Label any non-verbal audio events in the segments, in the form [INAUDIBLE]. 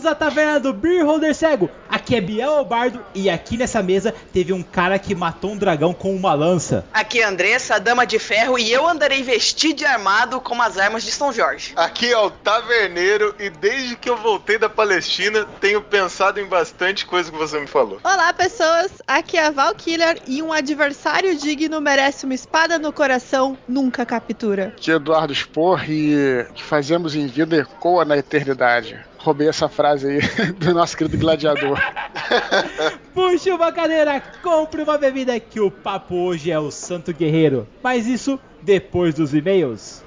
Bem-vindos à taverna do Beer Holder Cego! Aqui é Biel Albardo e aqui nessa mesa teve um cara que matou um dragão com uma lança. Aqui é Andressa, a dama de ferro, e eu andarei vestido e armado como as armas de São Jorge. Aqui é o Taverneiro e desde que eu voltei da Palestina tenho pensado em bastante coisa que você me falou. Olá, pessoas! Aqui é a Valkiller e um adversário digno merece uma espada no coração, nunca captura. Aqui é Eduardo Spor e o que fazemos em vida ecoa na eternidade. Roubei essa frase aí [LAUGHS] do nosso querido gladiador. [LAUGHS] Puxe uma cadeira, compre uma bebida que o papo hoje é o Santo Guerreiro. Mas isso depois dos e-mails.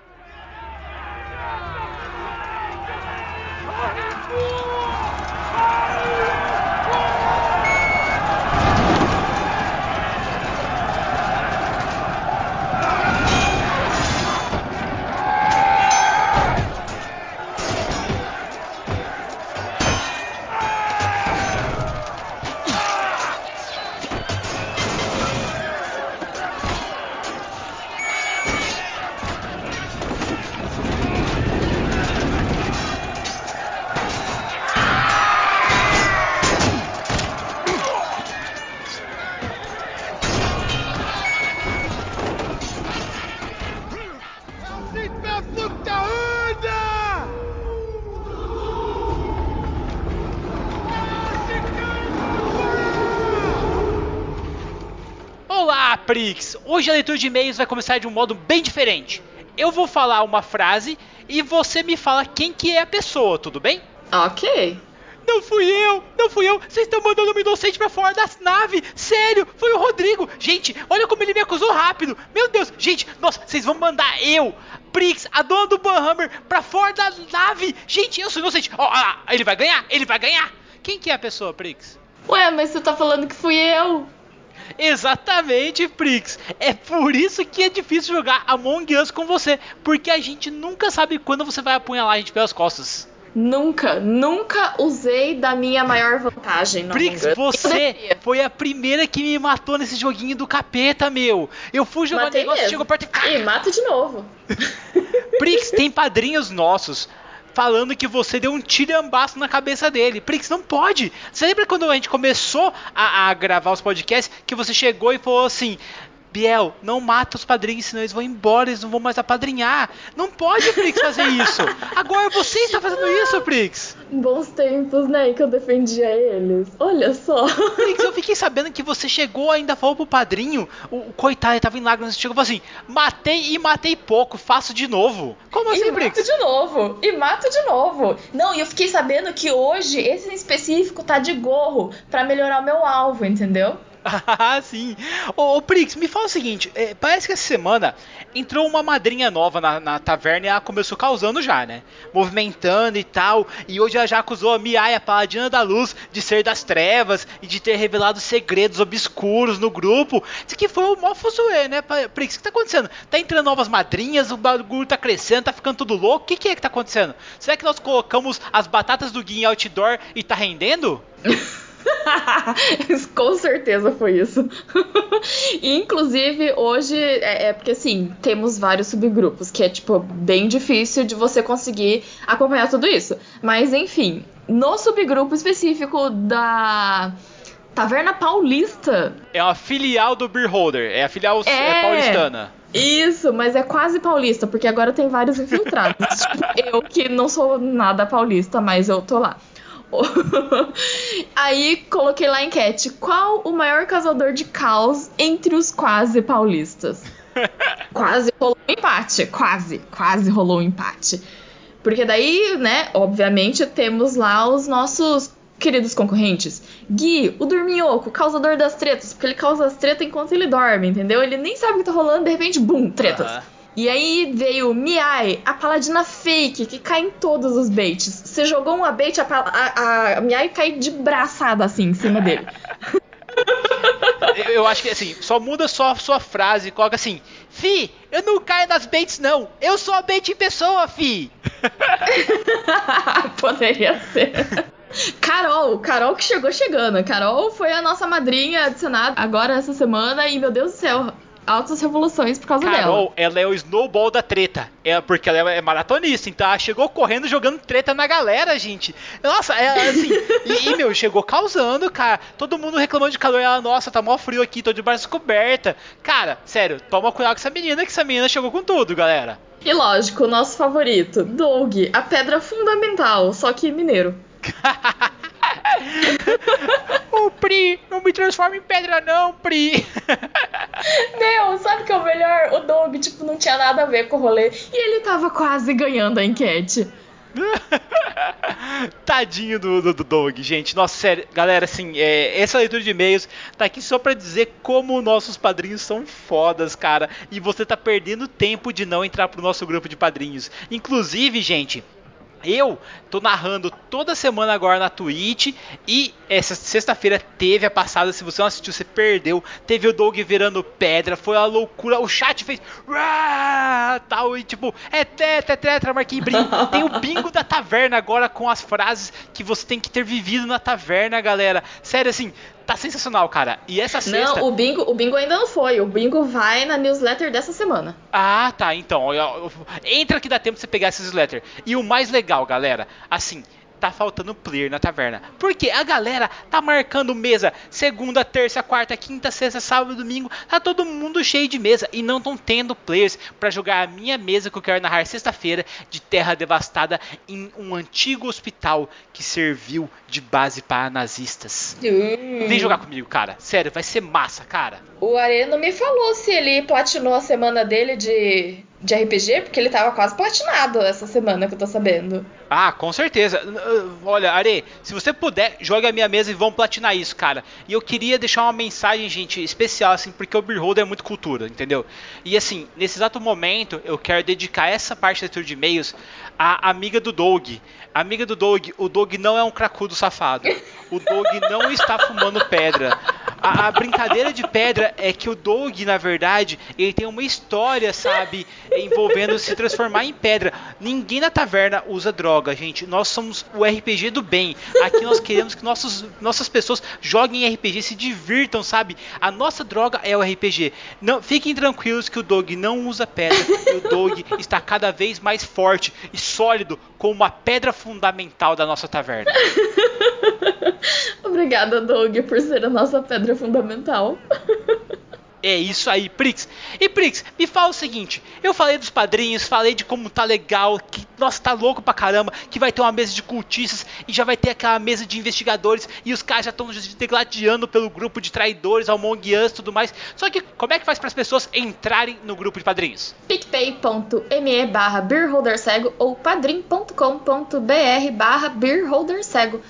Prix! Hoje a leitura de e-mails vai começar de um modo bem diferente. Eu vou falar uma frase e você me fala quem que é a pessoa, tudo bem? Ok. Não fui eu, não fui eu. Vocês estão mandando um inocente pra fora da nave. Sério, foi o Rodrigo. Gente, olha como ele me acusou rápido. Meu Deus, gente, nossa, vocês vão mandar eu, Prix, a dona do Banhammer, pra fora da nave. Gente, eu sou inocente. Ó, ó, ele vai ganhar, ele vai ganhar. Quem que é a pessoa, Prix? Ué, mas você tá falando que fui eu. Exatamente, Prix. É por isso que é difícil jogar Among Us com você, porque a gente nunca sabe quando você vai apunhalar a gente pelas costas. Nunca, nunca usei da minha maior vantagem. Prix, você foi a primeira que me matou nesse joguinho do capeta, meu. Eu fui jogar Matei negócio, mesmo. chegou perto e... E mato de novo. [LAUGHS] Prix, tem padrinhos nossos falando que você deu um tirambaço na cabeça dele. Prix, não pode. Você lembra quando a gente começou a, a gravar os podcasts que você chegou e falou assim... Biel, não mata os padrinhos, senão eles vão embora, eles não vão mais apadrinhar. Não pode, Prix, fazer isso. Agora você está fazendo isso, Prix. Bons tempos, né? Que eu defendia eles. Olha só. Prix, eu fiquei sabendo que você chegou ainda falou pro padrinho, o, o coitado, ele tava em lágrimas, chegou e falou assim, matei e matei pouco, faço de novo. Como assim, e mato Prix? de novo. E mato de novo. Não, e eu fiquei sabendo que hoje esse em específico tá de gorro pra melhorar o meu alvo, entendeu? [LAUGHS] Ah, sim. Ô, ô Prix, me fala o seguinte: é, parece que essa semana entrou uma madrinha nova na, na taverna e ela começou causando já, né? Movimentando e tal. E hoje ela já acusou a Miai, a paladina da luz, de ser das trevas e de ter revelado segredos obscuros no grupo. Isso aqui foi o maior fuzuê, né, Prix? O que tá acontecendo? Tá entrando novas madrinhas, o bagulho tá crescendo, tá ficando tudo louco. O que, que é que tá acontecendo? Será que nós colocamos as batatas do Gui em outdoor e tá rendendo? [LAUGHS] [LAUGHS] Com certeza foi isso. E, [LAUGHS] Inclusive, hoje é, é porque assim, temos vários subgrupos, que é tipo bem difícil de você conseguir acompanhar tudo isso. Mas enfim, no subgrupo específico da Taverna Paulista. É uma filial do Beer Holder, é a filial é, É. paulistana. Isso, mas é quase paulista, porque agora tem vários infiltrados. Tipo, [LAUGHS] eu que não sou nada paulista, mas eu tô lá. Aí coloquei lá a enquete: qual o maior causador de caos entre os quase paulistas? [LAUGHS] quase rolou um empate, quase, quase rolou um empate. Porque daí, né, obviamente temos lá os nossos queridos concorrentes. Gui, o dorminhoco, causador das tretas, porque ele causa as tretas enquanto ele dorme, entendeu? Ele nem sabe o que tá rolando, de repente, bum, tretas. Aham. E aí veio Miai, a paladina fake, que cai em todos os baits. Você jogou uma bait, a, a, a Miai cai de braçada assim em cima dele. Eu, acho que assim, só muda só a sua frase, coloca assim: Fi, eu não caio nas baits, não. Eu sou a bait em pessoa, fi. [LAUGHS] Poderia ser. Carol, Carol que chegou chegando. Carol foi a nossa madrinha adicionada agora essa semana e, meu Deus do céu, altas revoluções por causa Carol, dela. ela é o snowball da treta. É porque ela é maratonista, então ela chegou correndo jogando treta na galera, gente. Nossa, é assim. [LAUGHS] e, e, meu, chegou causando, cara. Todo mundo reclamando de calor. Ela, nossa, tá mó frio aqui, tô de braço coberta. Cara, sério, toma cuidado com essa menina, que essa menina chegou com tudo, galera. E lógico, o nosso favorito, Doug, a pedra fundamental, só que mineiro. [LAUGHS] Ô, Pri, não me transforma em pedra não, Pri. [LAUGHS] Meu, sabe o que é o melhor? O Doug, tipo, não tinha nada a ver com o rolê. E ele tava quase ganhando a enquete. [LAUGHS] Tadinho do, do, do Doug, gente. Nossa, sério, galera, assim, é, essa leitura de e-mails tá aqui só pra dizer como nossos padrinhos são fodas, cara. E você tá perdendo tempo de não entrar pro nosso grupo de padrinhos. Inclusive, gente, eu tô narrando toda semana agora na Twitch e essa sexta-feira teve a passada, se você não assistiu, você perdeu. Teve o Doug virando pedra, foi uma loucura. O chat fez tal e tipo, é tetra, tetra, marquei brinco. Tem o bingo da taverna agora com as frases que você tem que ter vivido na taverna, galera. Sério assim, tá sensacional, cara. E essa sexta. Não, o bingo, o bingo ainda não foi. O bingo vai na newsletter dessa semana. Ah, tá. Então, entra que dá tempo de você pegar essa newsletter. E o mais legal, galera, assim, tá faltando player na taverna. Porque a galera tá marcando mesa segunda, terça, quarta, quinta, sexta, sábado, domingo. Tá todo mundo cheio de mesa e não estão tendo players para jogar a minha mesa que eu quero narrar sexta-feira de terra devastada em um antigo hospital que serviu de base para nazistas. Hum. Vem jogar comigo, cara. Sério, vai ser massa, cara. O Areno me falou se ele platinou a semana dele de de RPG, porque ele tava quase platinado essa semana que eu tô sabendo. Ah, com certeza. Olha, Are, se você puder, jogue a minha mesa e vamos platinar isso, cara. E eu queria deixar uma mensagem, gente, especial, assim, porque o Beholder é muito cultura, entendeu? E assim, nesse exato momento, eu quero dedicar essa parte da leitura de e-mails à amiga do Doug. Amiga do Doug, o Doug não é um cracudo safado. O Doug não está fumando pedra. A, a, brincadeira de pedra é que o Doug, na verdade, ele tem uma história, sabe, envolvendo se transformar em pedra. Ninguém na taverna usa droga, gente. Nós somos o RPG do bem. Aqui nós queremos que nossos, nossas pessoas joguem RPG, se divirtam, sabe? A nossa droga é o RPG. Não, fiquem tranquilos que o Doug não usa pedra. O Doug está cada vez mais forte e sólido como uma pedra fundamental da nossa taverna. [LAUGHS] Obrigada, Doug, por ser a nossa pedra fundamental. É isso aí, Prix. E Prix, me fala o seguinte: eu falei dos padrinhos, falei de como tá legal, que nossa, tá louco pra caramba, que vai ter uma mesa de cultistas e já vai ter aquela mesa de investigadores e os caras já estão degladiando pelo grupo de traidores, Among e tudo mais. Só que como é que faz para as pessoas entrarem no grupo de padrinhos? picpay.me barra beerholdercego ou padrim.com.br barra beerholdercego.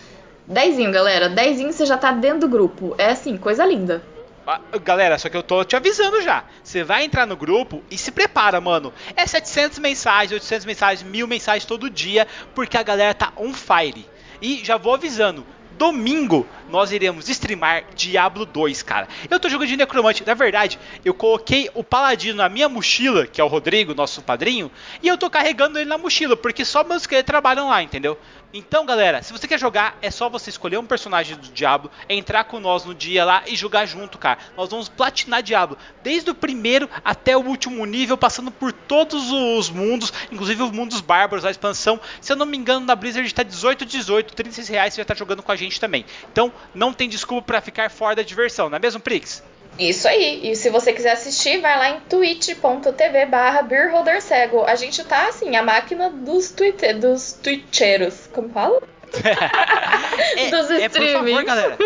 Dezinho, galera. Dezinho você já tá dentro do grupo. É assim, coisa linda. Ah, Galera, só que eu tô te avisando já. Você vai entrar no grupo e se prepara, mano. É 700 mensagens, 800 mensagens, 1000 mensagens todo dia, porque a galera tá on fire. E já vou avisando, domingo nós iremos streamar Diablo 2, cara. Eu tô jogando de necromante, na verdade, eu coloquei o paladino na minha mochila, que é o Rodrigo, nosso padrinho, e eu tô carregando ele na mochila, porque só meus que trabalham lá, entendeu? Então, galera, se você quer jogar, é só você escolher um personagem do Diablo, entrar com nós no dia lá e jogar junto, cara. Nós vamos platinar Diablo, desde o primeiro até o último nível, passando por todos os mundos, inclusive os mundos bárbaros, a expansão. Se eu não me engano, na Blizzard tá 18, 18, 36 reais, você já tá jogando com a gente também. Então, não tem desculpa para ficar fora da diversão, não é mesmo, Prix? Isso aí. E se você quiser assistir, vai lá em twitch.tv barra beerholdercego. A gente tá assim, a máquina dos, tweet, dos twitcheiros. Como fala? [LAUGHS] é, dos é, por favor, streamings. galera.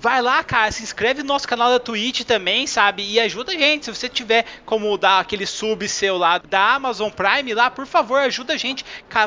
Vai lá, cara, se inscreve no nosso canal da Twitch também, sabe? E ajuda a gente. Se você tiver como dar aquele sub seu lá da Amazon Prime lá, por favor, ajuda a gente.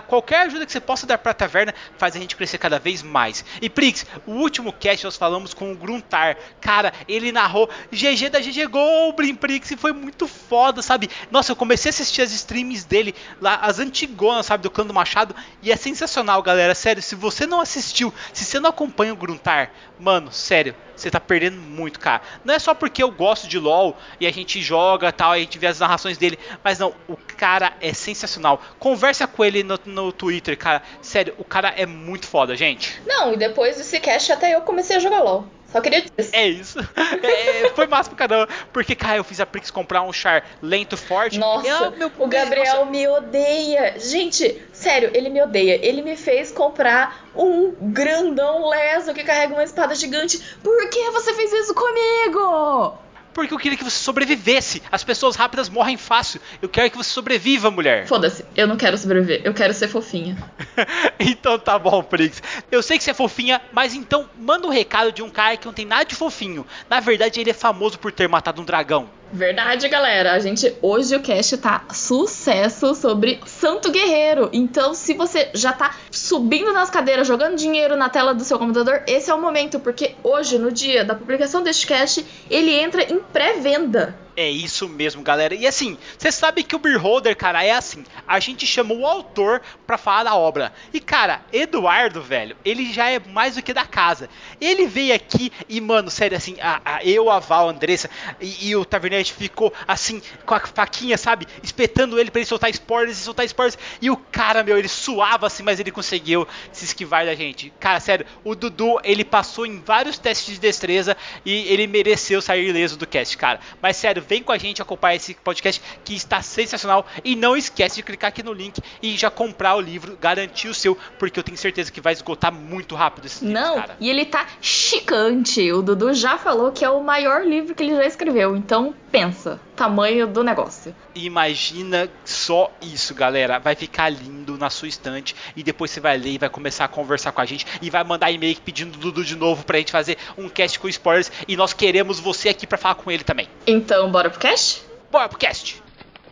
Qualquer ajuda que você possa dar pra taverna faz a gente crescer cada vez mais. E Prix, o último cast nós falamos com o Gruntar. Cara, ele narrou GG da GG Goblin, Prix, e foi muito foda, sabe? Nossa, eu comecei a assistir as streams dele lá, as antigonas, sabe, do Clã do Machado, e é sensacional, galera. Sério, se você não assistiu, se você não acompanha o Gruntar, mano, sério você tá perdendo muito, cara. Não é só porque eu gosto de LoL e a gente joga tal, a gente vê as narrações dele, mas não, o cara é sensacional. Conversa com ele no, no Twitter, cara. Sério, o cara é muito foda, gente. Não, e depois desse cast até eu comecei a jogar LOL. Só queria dizer. É isso. [LAUGHS] É, foi massa pra caramba. Porque, cara, eu fiz a Prix comprar um char lento forte. Nossa, Eu- meu- o Gabriel nossa, me odeia. Gente, sério, ele me odeia. Ele me fez comprar um grandão leso que carrega uma espada gigante. Por que você fez isso comigo? Porque eu queria que você sobrevivesse. As pessoas rápidas morrem fácil. Eu quero que você sobreviva, mulher. Foda-se, eu não quero sobreviver, eu quero ser fofinha. [LAUGHS] então tá bom, Prix. Eu sei que você é fofinha, mas então manda um recado de um cara que não tem nada de fofinho. Na verdade, ele é famoso por ter matado um dragão. Verdade, galera. A gente hoje o cast tá sucesso sobre Santo Guerreiro. Então, se você já tá subindo nas cadeiras, jogando dinheiro na tela do seu computador, esse é o momento, porque hoje, no dia da publicação deste cast, ele entra em pré-venda. É isso mesmo, galera. E assim, você sabe que o Beholder, cara, é assim. A gente chamou o autor pra falar da obra. E, cara, Eduardo, velho, ele já é mais do que da casa. Ele veio aqui e, mano, sério, assim, a, a- eu, a Val, a Andressa e, e o Tavernete ficou, assim, com a faquinha, sabe? Espetando ele pra ele soltar spoilers e soltar spoilers. E o cara, meu, ele suava assim, mas ele conseguiu se esquivar da gente. Cara, sério, o Dudu, ele passou em vários testes de destreza e ele mereceu sair ileso do cast, cara. Mas sério, vem com a gente acompanhar esse podcast que está sensacional. E não esquece de clicar aqui no link e já comprar o livro, garantir o seu, porque eu tenho certeza que vai esgotar muito rápido esse livro, Não, cara. e ele tá chicante. O Dudu já falou que é o maior livro que ele já escreveu. Então, pensa, tamanho do negócio. Imagina só isso, galera. Vai ficar lindo na sua estante. E depois você vai ler e vai começar a conversar com a gente. E vai mandar e-mail pedindo o Dudu de novo pra gente fazer um cast com spoilers. E nós queremos você aqui pra falar com ele também. Então, bora pro cast? Bora pro cast!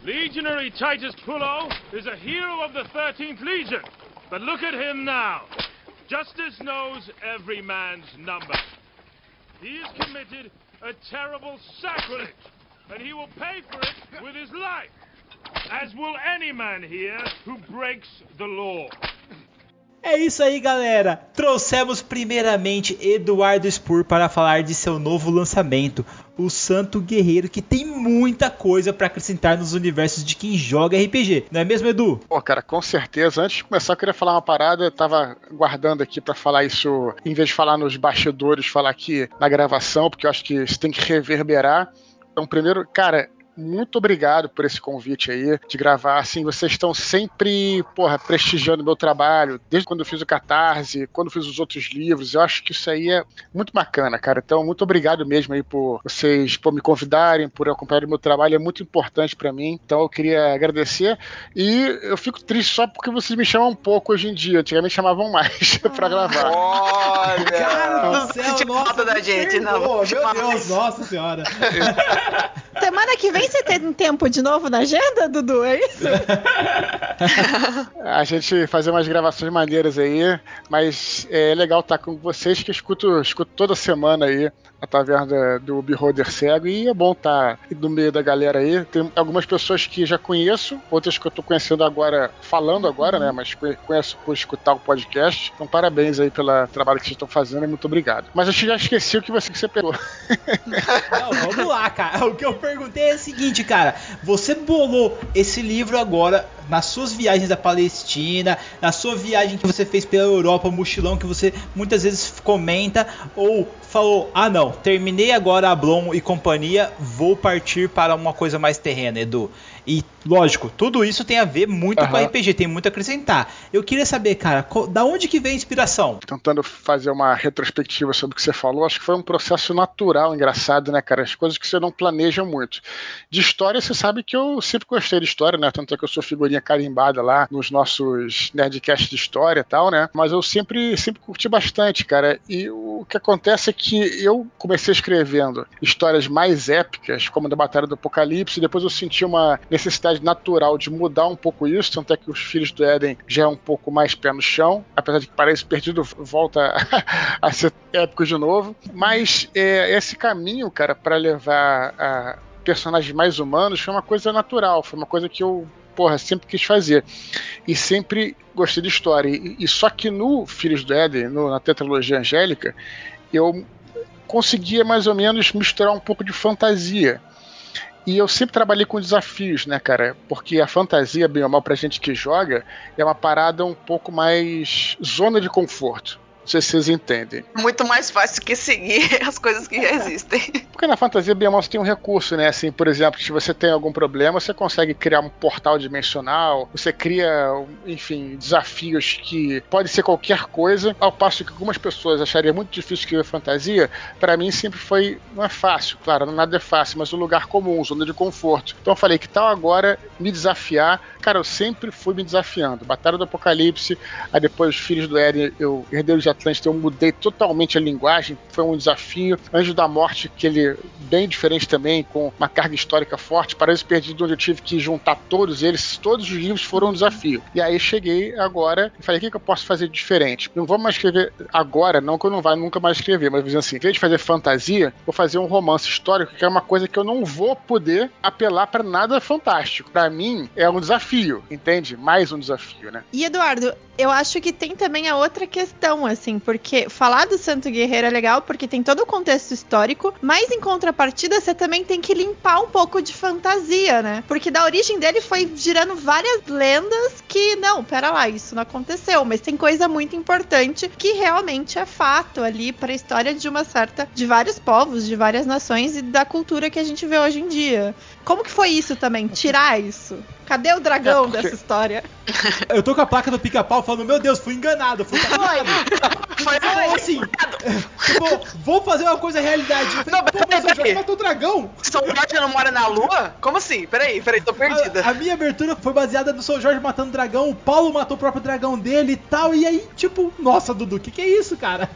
Legionary Titus Pullo is a hero of the 13th Legion. But look at him now. Justice knows every man's number. He has committed a terrible sacrilege, and he will pay for it with his life, as will any man here who breaks the law. É isso aí, galera. Trouxemos primeiramente Eduardo Spur para falar de seu novo lançamento, o Santo Guerreiro, que tem muita coisa para acrescentar nos universos de quem joga RPG. Não é mesmo, Edu? Pô, cara, com certeza. Antes de começar, eu queria falar uma parada. Eu tava guardando aqui pra falar isso, em vez de falar nos bastidores, falar aqui na gravação, porque eu acho que isso tem que reverberar. Então, primeiro, cara. Muito obrigado por esse convite aí de gravar. Assim, vocês estão sempre, porra, prestigiando meu trabalho, desde quando eu fiz o Catarse, quando eu fiz os outros livros. Eu acho que isso aí é muito bacana, cara. Então, muito obrigado mesmo aí por vocês por me convidarem, por acompanhar o meu trabalho. É muito importante pra mim. Então, eu queria agradecer. E eu fico triste só porque vocês me chamam um pouco hoje em dia. Antigamente chamavam mais [LAUGHS] pra gravar. Olha! Cara do céu, Sente nossa, falta da gente, não, Meu Deus, nossa senhora. [LAUGHS] Semana que vem você tem tempo de novo na agenda, Dudu? É isso? [LAUGHS] A gente fazer umas gravações maneiras aí, mas é legal estar com vocês que eu escuto, escuto toda semana aí a taverna do Beholder Cego e é bom estar no meio da galera aí. Tem algumas pessoas que já conheço, outras que eu tô conhecendo agora, falando agora, né? Mas conhe- conheço por escutar o podcast. Então, parabéns aí pelo trabalho que vocês estão fazendo e muito obrigado. Mas eu já esqueci o que você, que você pegou. [LAUGHS] Não, vamos lá, cara. O que eu perguntei é o seguinte, cara. Você bolou esse livro agora nas suas viagens da Palestina, na sua viagem que você fez pela Europa, mochilão que você muitas vezes comenta, ou falou: ah, não, terminei agora a Blom e companhia, vou partir para uma coisa mais terrena, Edu. E lógico, tudo isso tem a ver muito com Aham. RPG, tem muito a acrescentar. Eu queria saber, cara, qual- da onde que vem a inspiração? tentando fazer uma retrospectiva sobre o que você falou, acho que foi um processo natural, engraçado, né, cara? As coisas que você não planeja muito. De história, você sabe que eu sempre gostei de história, né? Tanto é que eu sou figurinha carimbada lá nos nossos Nerdcasts de história e tal, né? Mas eu sempre, sempre curti bastante, cara. E o que acontece é que eu comecei escrevendo histórias mais épicas, como a da Batalha do Apocalipse, e depois eu senti uma necessidade natural de mudar um pouco isso, tanto é que os Filhos do Éden já é um pouco mais pé no chão, apesar de que parece perdido, volta [LAUGHS] a ser épico de novo. Mas é, esse caminho, cara, para levar a personagens mais humanos foi uma coisa natural, foi uma coisa que eu porra, sempre quis fazer. E sempre gostei de história. E, e só que no Filhos do Éden, no- na tetralogia angélica, eu conseguia mais ou menos misturar um pouco de fantasia. E eu sempre trabalhei com desafios, né, cara? Porque a fantasia, bem ou mal, pra gente que joga, é uma parada um pouco mais zona de conforto. Sei se vocês entendem. Muito mais fácil que seguir [LAUGHS] as coisas que já existem. Porque na fantasia Beyond tem um recurso, né? Assim, por exemplo, se você tem algum problema, você consegue criar um portal dimensional, você cria, enfim, desafios que pode ser qualquer coisa, ao passo que algumas pessoas achariam muito difícil escrever fantasia, para mim sempre foi, não é fácil, claro, nada é fácil, mas um lugar comum, zona de conforto. Então eu falei, que tal agora me desafiar? Cara, eu sempre fui me desafiando. Batalha do Apocalipse, aí depois os Filhos do Éden, eu, Herdeiro de Atlântida, eu mudei totalmente a linguagem, foi um desafio. Anjo da Morte, que ele bem diferente também, com uma carga histórica forte. Paraíso Perdido, onde eu tive que juntar todos eles, todos os livros foram um desafio. E aí cheguei agora e falei, o que, que eu posso fazer diferente? Não vou mais escrever agora, não que eu não vá nunca mais escrever, mas assim, em vez de fazer fantasia, vou fazer um romance histórico, que é uma coisa que eu não vou poder apelar para nada fantástico. Para mim, é um desafio, entende? Mais um desafio, né? E Eduardo, eu acho que tem também a outra questão, assim, porque falar do Santo Guerreiro é legal porque tem todo o contexto histórico, mas em contrapartida você também tem que limpar um pouco de fantasia, né? Porque da origem dele foi girando várias lendas que, não, pera lá, isso não aconteceu, mas tem coisa muito importante que realmente é fato ali para a história de uma certa, de vários povos, de várias nações e da cultura que a gente vê hoje em dia. Como que foi isso também? Tirar isso? Cadê o dragão É, porque- dessa história? [LAUGHS] Eu tô com a placa do pica-pau falando, meu Deus, fui enganado, fui enganado. Foi, Tipo foi. assim, tipo, vou fazer uma coisa realidade. Eu falei, Não, Pô, mas peraí. matou o dragão. São Jorge não mora na lua? Como assim? Peraí, peraí, tô perdida. A, a minha abertura foi baseada no São Jorge matando o dragão, o Paulo matou o próprio dragão dele e tal. E aí, tipo, nossa, Dudu, o que, que é isso, cara?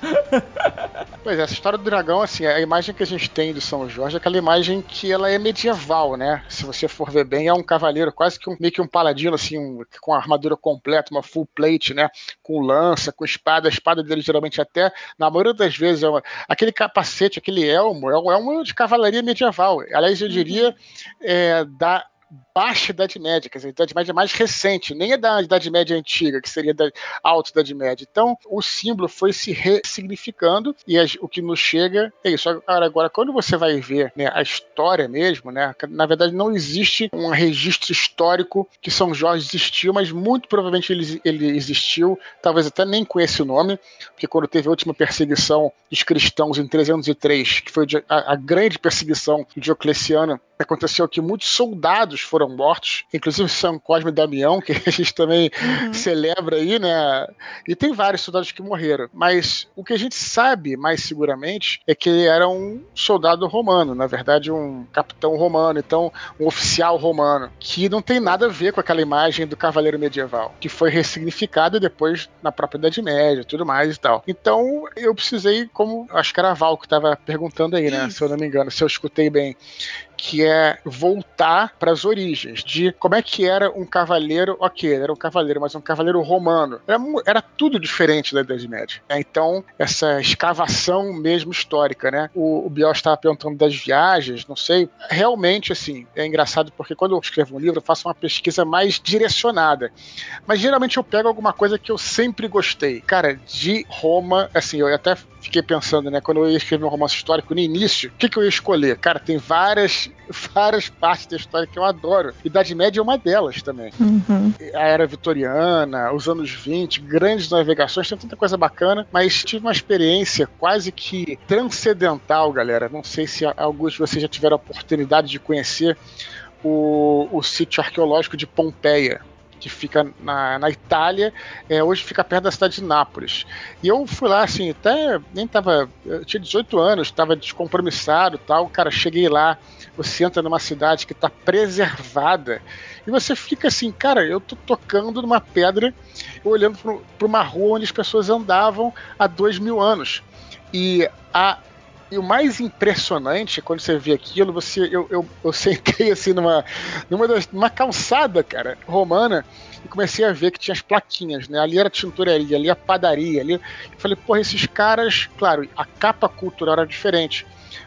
Pois é, essa história do dragão, assim, a imagem que a gente tem do São Jorge é aquela imagem que ela é medieval, né? Se você for ver bem, é um cavaleiro, quase que um, meio que um paladino, assim, um- com a armadura completa, uma full plate, né? Com lança, com espada. A espada dele geralmente até, na maioria das vezes, é uma- aquele capacete, aquele elmo, é um elmo de cavalaria medieval. Aliás, eu diria é, da baixa Idade Média, quer dizer, a Idade Média mais recente, nem é da Idade Média antiga, que seria da alta Idade Média. Então, o símbolo foi se ressignificando e o que nos chega é isso. Agora, agora quando você vai ver né, a história mesmo, né, na verdade não existe um registro histórico que São Jorge existiu, mas muito provavelmente ele, ele existiu, talvez até nem com esse nome, porque quando teve a última perseguição dos cristãos em 303, que foi a, a grande perseguição de Diocleciano, aconteceu que muitos soldados foram mortos, inclusive São Cosme e Damião, que [LAUGHS] a gente também celebra aí, né? E tem vários soldados que morreram. Mas o que a gente sabe mais seguramente é que ele era um soldado romano, na verdade, um capitão romano, então um oficial romano, que não tem nada a ver com aquela imagem do cavaleiro medieval, que foi ressignificada depois na própria Idade Média e tudo mais e tal. Então eu precisei, como acho que era a Val que estava perguntando aí, né? Se eu não me engano, se eu escutei bem que é voltar para as origens de como é que era um cavaleiro, ok, era um cavaleiro, mas um cavaleiro romano. Era, era tudo diferente da Idade Média. né? Então, essa escavação mesmo histórica, né? O, o Biel estava perguntando das viagens, não sei. Realmente, assim, é engraçado porque quando eu escrevo um livro, eu faço uma pesquisa mais direcionada. Mas geralmente eu pego alguma coisa que eu sempre gostei. Cara, de Roma, assim, eu até fiquei pensando, né, quando eu ia escrever um romance histórico no início, o que, que eu ia escolher? Cara, tem várias, [LAUGHS] várias partes da história que eu adoro. Idade Média é uma delas também. A Era Vitoriana, os anos 20, grandes navegações, tem tanta coisa bacana, mas tive uma experiência quase que transcendental, galera. Não sei se alguns de vocês já tiveram a oportunidade de conhecer o, o sítio arqueológico de Pompeia que fica na, na Itália, é, hoje fica perto da cidade de Nápoles. E eu fui lá, assim, até nem tava. Eu tinha 18 anos, estava descompromissado tal. Cara, cheguei lá, você entra numa cidade que está preservada e você fica assim, cara, eu tô tocando numa pedra, olhando para uma rua onde as pessoas andavam há dois mil anos. E a e o mais impressionante quando você vê aquilo, você eu, eu, eu sentei assim numa numa, das, numa calçada, cara, romana e comecei a ver que tinha as plaquinhas, né? Ali era tintoreria, ali a padaria, ali. Eu falei, porra, esses caras, claro, a capa cultural era diferente,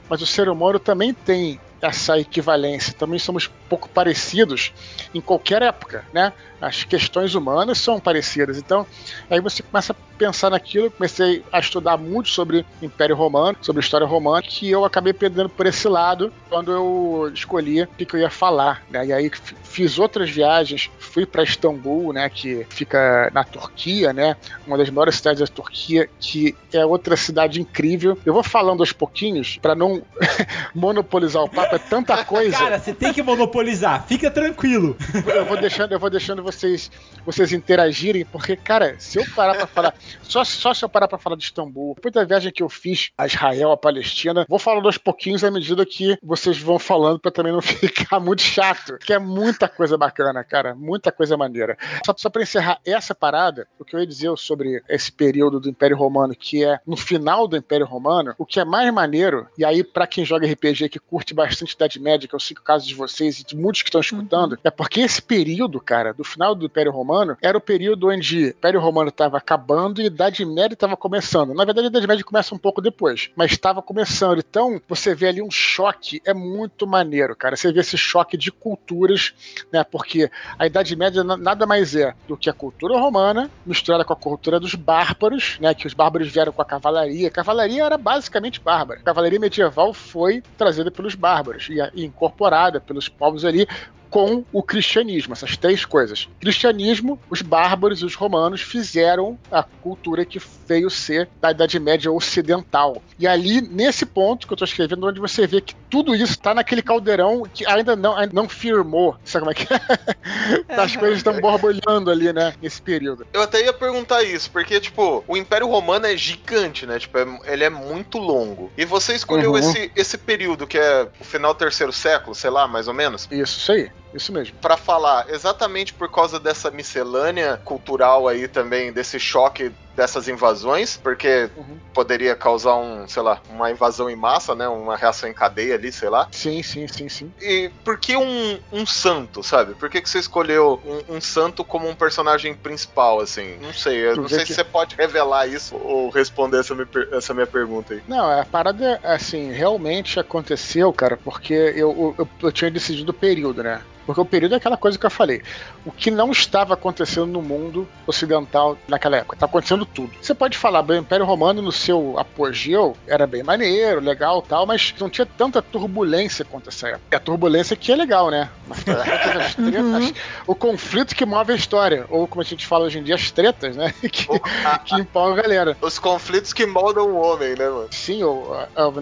mas o ser humano também tem essa equivalência. Também somos pouco parecidos em qualquer época, né? As questões humanas são parecidas. Então, aí você começa a pensar naquilo. Comecei a estudar muito sobre Império Romano, sobre história romana, que eu acabei perdendo por esse lado quando eu escolhi o que, que eu ia falar, né? E aí fiz outras viagens, fui para Istambul, né, que fica na Turquia, né, uma das maiores cidades da Turquia, que é outra cidade incrível. Eu vou falando aos pouquinhos para não [LAUGHS] monopolizar o papo, é tanta [LAUGHS] coisa. Cara, você tem que monopolizar, fica tranquilo. Eu vou deixando, eu vou deixando vocês, vocês interagirem, porque, cara, se eu parar para falar, só, só se eu parar para falar de Istambul, depois da viagem que eu fiz a Israel, a Palestina, vou falando aos pouquinhos à medida que vocês vão falando para também não [LAUGHS] ficar muito chato, que é muita coisa bacana, cara, muita coisa maneira. Só, só para encerrar essa parada, o que eu ia dizer sobre esse período do Império Romano, que é no final do Império Romano, o que é mais maneiro, e aí para quem joga RPG que curte bastante Idade Média, que eu sei que é o caso de vocês e de muitos que estão escutando, uhum. é porque esse período, cara, do final do Império Romano, era o período onde o Império Romano estava acabando e a Idade Média estava começando. Na verdade, a Idade Média começa um pouco depois, mas estava começando. Então, você vê ali um choque, é muito maneiro, cara. Você vê esse choque de culturas, né? Porque a Idade Média nada mais é do que a cultura romana misturada com a cultura dos bárbaros, né? Que os bárbaros vieram com a cavalaria. A cavalaria era basicamente bárbara. A cavalaria medieval foi trazida pelos bárbaros e incorporada pelos povos ali com o cristianismo, essas três coisas. Cristianismo, os bárbaros e os romanos fizeram a cultura que veio ser da Idade Média ocidental. E ali, nesse ponto que eu estou escrevendo, onde você vê que tudo isso está naquele caldeirão que ainda não, ainda não firmou. Sabe como é que é? [LAUGHS] As coisas estão borbulhando ali, né? Nesse período. Eu até ia perguntar isso, porque, tipo, o Império Romano é gigante, né? Tipo, é, ele é muito longo. E você escolheu uhum. esse, esse período, que é o final do terceiro século, sei lá, mais ou menos? Isso, isso aí. Isso mesmo. Para falar exatamente por causa dessa miscelânea cultural aí também, desse choque dessas invasões, porque uhum. poderia causar um, sei lá, uma invasão em massa, né? Uma reação em cadeia ali, sei lá. Sim, sim, sim, sim. E por que um, um santo, sabe? Por que, que você escolheu um, um santo como um personagem principal, assim? Não sei, eu não sei que... se você pode revelar isso ou responder essa minha, essa minha pergunta aí. Não, a parada, assim, realmente aconteceu, cara, porque eu, eu, eu tinha decidido o período, né? Porque o período é aquela coisa que eu falei. O que não estava acontecendo no mundo ocidental naquela época. Está acontecendo tudo. Você pode falar, o Império Romano no seu apogeu era bem maneiro, legal tal, mas não tinha tanta turbulência quanto essa época. É a turbulência que é legal, né? Mas as tretas, uhum. o conflito que move a história. Ou como a gente fala hoje em dia, as tretas, né? [LAUGHS] Que, que empolgam a galera. Os conflitos que moldam o homem, né, mano? Sim, o,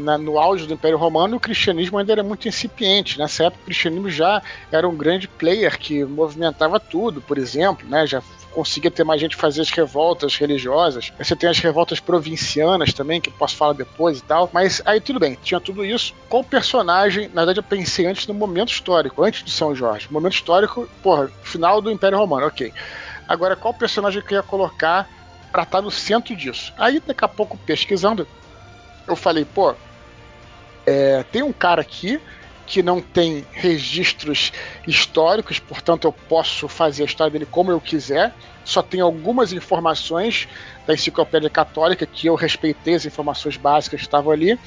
na, no auge do Império Romano, o cristianismo ainda era muito incipiente. Nessa época, o cristianismo já era um um grande player que movimentava tudo, por exemplo, né? Já conseguia ter mais gente fazer as revoltas religiosas. Você tem as revoltas provincianas também, que posso falar depois e tal. Mas aí tudo bem, tinha tudo isso. Qual personagem, na verdade, eu pensei antes no momento histórico, antes de São Jorge. Momento histórico, porra, final do Império Romano, ok. Agora, qual personagem que eu ia colocar pra estar no centro disso? Aí, daqui a pouco, pesquisando, eu falei, pô, é, tem um cara aqui que não tem registros históricos, portanto eu posso fazer a história dele como eu quiser. Só tem algumas informações da enciclopédia católica que eu respeitei as informações básicas que estavam ali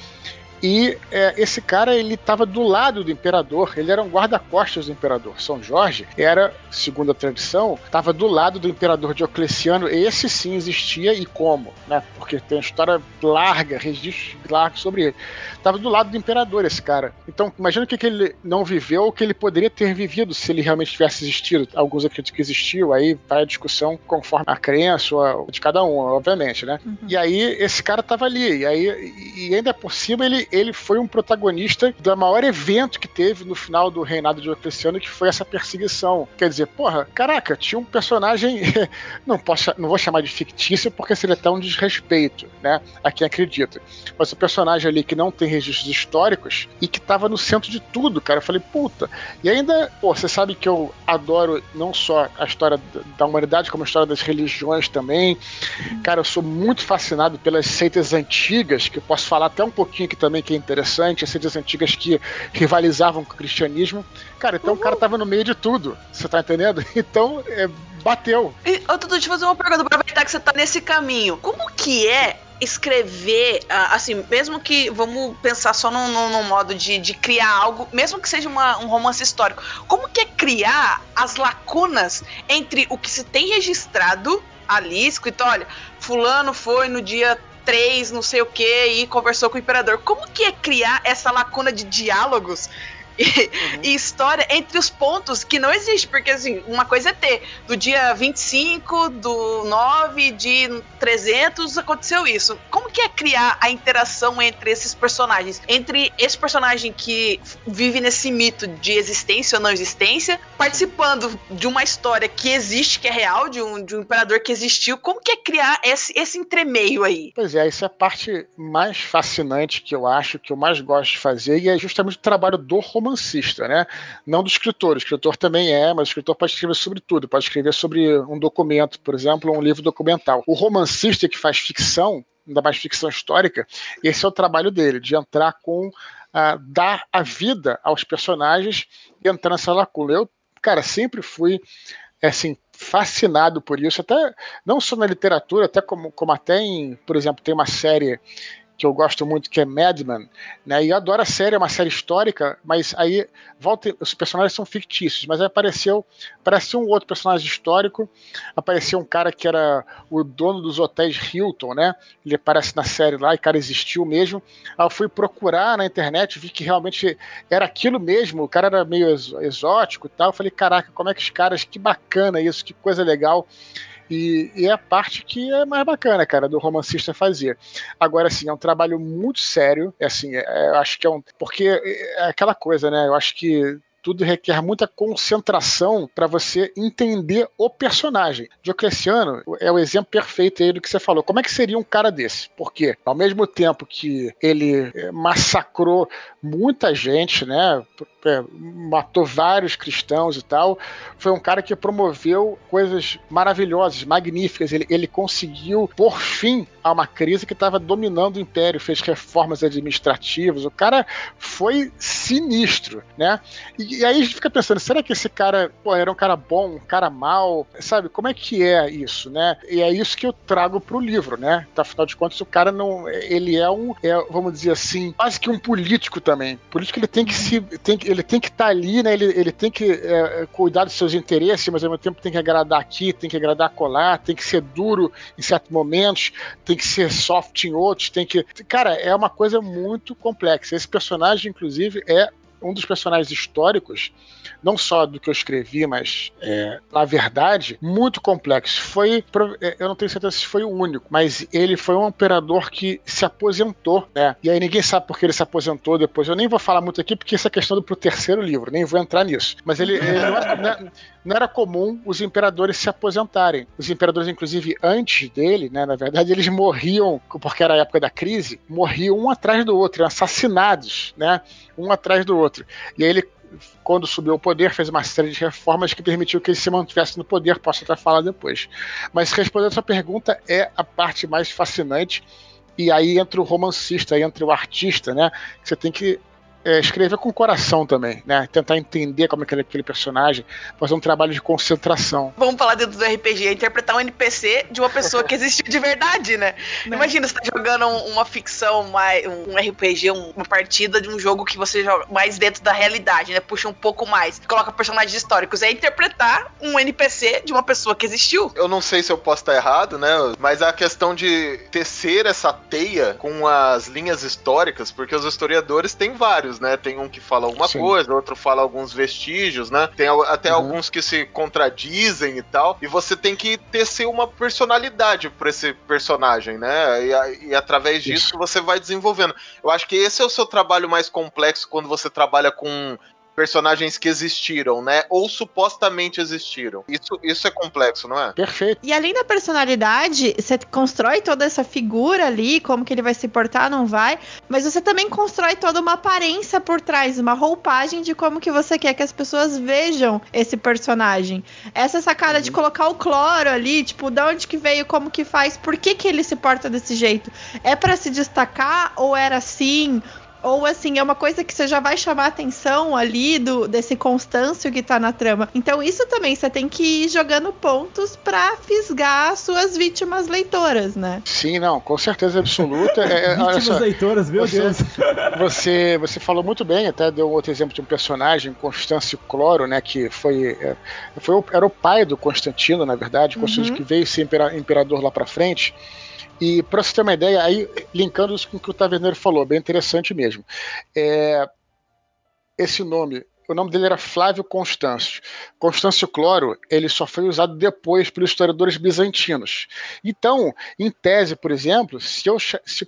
e é, esse cara, ele estava do lado do imperador, ele era um guarda-costas do imperador. São Jorge era, segundo a tradição, estava do lado do imperador Diocleciano. Esse sim existia e como, né? Porque tem uma história larga, registros largos sobre ele. Estava do lado do imperador esse cara. Então, imagina o que, que ele não viveu, o que ele poderia ter vivido se ele realmente tivesse existido. Alguns acreditam que existiu, aí vai a discussão conforme a crença de cada um, obviamente, né? Uhum. E aí esse cara estava ali, e aí e ainda por cima ele ele foi um protagonista do maior evento que teve no final do reinado de Diocleciano, que foi essa perseguição. Quer dizer, porra, caraca, tinha um personagem, [LAUGHS] não posso, não vou chamar de fictício porque seria tão um desrespeito, né, a quem acredita. Mas o personagem ali que não tem registros históricos e que tava no centro de tudo, cara. Eu falei, puta. E ainda, pô, você sabe que eu adoro não só a história da humanidade, como a história das religiões também. Cara, eu sou muito fascinado pelas seitas antigas, que eu posso falar até um pouquinho aqui também também que é interessante, as redes antigas que rivalizavam com o cristianismo. Cara, então uhum. o cara tava no meio de tudo, você tá entendendo? [LAUGHS] Então, é, bateu. E, ô, Dudu, deixa eu fazer uma pergunta, aproveitar que você tá nesse caminho. Como que é escrever, ah, assim, mesmo que vamos pensar só no, no, no modo de, de, criar algo, mesmo que seja uma, um romance histórico, como que é criar as lacunas entre o que se tem registrado ali, escrito, olha, fulano foi no dia três, não sei o que, e conversou com o imperador. Como que é criar essa lacuna de diálogos e, uhum. e, história entre os pontos que não existe. Porque, assim, uma coisa é ter do dia 25 do 9 de 300 aconteceu isso. Como que é criar a interação entre esses personagens? Entre esse personagem que vive nesse mito de existência ou não existência, participando de uma história que existe, que é real, de um, de um imperador que existiu. Como que é criar esse, esse entremeio aí? Pois é, isso é a parte mais fascinante que eu acho, que eu mais gosto de fazer, e é justamente o trabalho do romancista, né? Não do escritor. O escritor também é, mas o escritor pode escrever sobre tudo. Pode escrever sobre um documento, por exemplo, um livro documental. O romancista que faz ficção, ainda mais ficção histórica, esse é o trabalho dele, de entrar com. Uh, dar a vida aos personagens e entrar nessa lacuna. Eu, cara, sempre fui assim fascinado por isso, até não só na literatura, até como, como até em, por exemplo, tem uma série que eu gosto muito, que é Mad Men, né? E eu adoro a série, é uma série histórica, mas aí volta, os personagens são fictícios, mas aí apareceu, apareceu um outro personagem histórico, apareceu um cara que era o dono dos hotéis Hilton, né? Ele aparece na série lá, e cara existiu mesmo. Aí eu fui procurar na internet, vi que realmente era aquilo mesmo, o cara era meio exótico e tal. Eu falei, caraca, como é que os caras, que bacana isso, que coisa legal. E, e, é a parte que é mais bacana, cara, do romancista fazer. Agora, assim, é um trabalho muito sério, é assim, é, eu acho que é um. Porque é aquela coisa, né? Eu acho que tudo requer muita concentração para você entender o personagem. Diocleciano é o exemplo perfeito aí do que você falou. Como é que seria um cara desse? Porque, ao mesmo tempo que ele eh, massacrou muita gente, né? Matou vários cristãos e tal, foi um cara que promoveu coisas maravilhosas, magníficas. Ele, ele conseguiu por fim a uma crise que estava dominando o império, fez reformas administrativas. O cara foi sinistro, né? E, e, aí a gente fica pensando, será que esse cara pô, era um cara bom, um cara mal? Sabe, como é que é isso, né? E é isso que eu trago pro livro, né? Então, afinal de contas, o cara não. Ele é um, é, vamos dizer assim, quase que um político também. Político ele tem que se. Tem, ele tem que estar tá ali, né? Ele, ele tem que é, cuidar dos seus interesses, mas ao mesmo tempo tem que agradar aqui, tem que agradar colar, tem que ser duro em certos momentos, tem que ser soft em outros, tem que. Cara, é uma coisa muito complexa. Esse personagem, inclusive, é um dos personagens históricos, não só do que eu escrevi, mas é, na verdade, muito complexo. Foi, é, eu não tenho certeza se foi o único, mas ele foi um imperador que se aposentou, né? E aí ninguém sabe por que ele se aposentou depois. Eu nem vou falar muito aqui porque essa é questão do pro terceiro livro, nem vou entrar nisso. Mas ele, ele não, era, é, não, era, comum os imperadores se aposentarem. Os imperadores, inclusive, antes dele, né? Na verdade, eles morriam, porque era a época da crise, morriam um atrás do outro, assassinados, né? Um atrás do outro. E aí ele, quando subiu ao poder, fez uma série de reformas que permitiu que ele se mantivesse no poder, posso até falar depois. Mas respondendo a sua pergunta, é a parte mais fascinante. E aí entra o romancista, entra o artista, né? Você tem que é, escrever com o coração também, né? Tentar entender como é aquele, aquele personagem, fazer um trabalho de concentração. Vamos falar dentro do RPG, interpretar um NPC de uma pessoa que existiu de verdade, né? Não. Imagina você tá jogando uma ficção, um RPG, uma partida de um jogo que você joga mais dentro da realidade, né? Puxa um pouco mais, coloca personagens históricos. É interpretar um NPC de uma pessoa que existiu. Eu não sei se eu posso estar errado, né? Mas a questão de tecer essa teia com as linhas históricas, porque os historiadores têm vários né? Tem um que fala alguma Sim. coisa, outro fala alguns vestígios, né? Tem até uhum. alguns que se contradizem e tal. E você tem que tecer uma personalidade para esse personagem, né? E, e através disso Isso. você vai desenvolvendo. Eu acho que esse é o seu trabalho mais complexo quando você trabalha com personagens que existiram, né? Ou supostamente existiram. Isso, isso é complexo, não é? Perfeito. E além da personalidade, você constrói toda essa figura ali, como que ele vai se portar, não vai, mas você também constrói toda uma aparência por trás, uma roupagem de como que você quer que as pessoas vejam esse personagem. Essa sacada uhum. de colocar o cloro ali, tipo, de onde que veio, como que faz, por que que ele se porta desse jeito? É para se destacar ou era assim? Ou assim, é uma coisa que você já vai chamar a atenção ali do desse Constâncio que tá na trama. Então, isso também você tem que ir jogando pontos para fisgar suas vítimas leitoras, né? Sim, não, com certeza absoluta. É, é vítimas só, leitoras, meu você, Deus. Você, você falou muito bem, até deu outro exemplo de um personagem, Constâncio Cloro, né? Que foi, é, foi era o pai do Constantino, na verdade, Constantino uhum. que veio ser imperador lá para frente. E para você ter uma ideia, aí linkando isso com o que o Taverneiro falou, bem interessante mesmo. É, esse nome o nome dele era Flávio Constâncio. Constâncio Cloro, ele só foi usado depois pelos historiadores bizantinos. Então, em tese, por exemplo, se, eu, se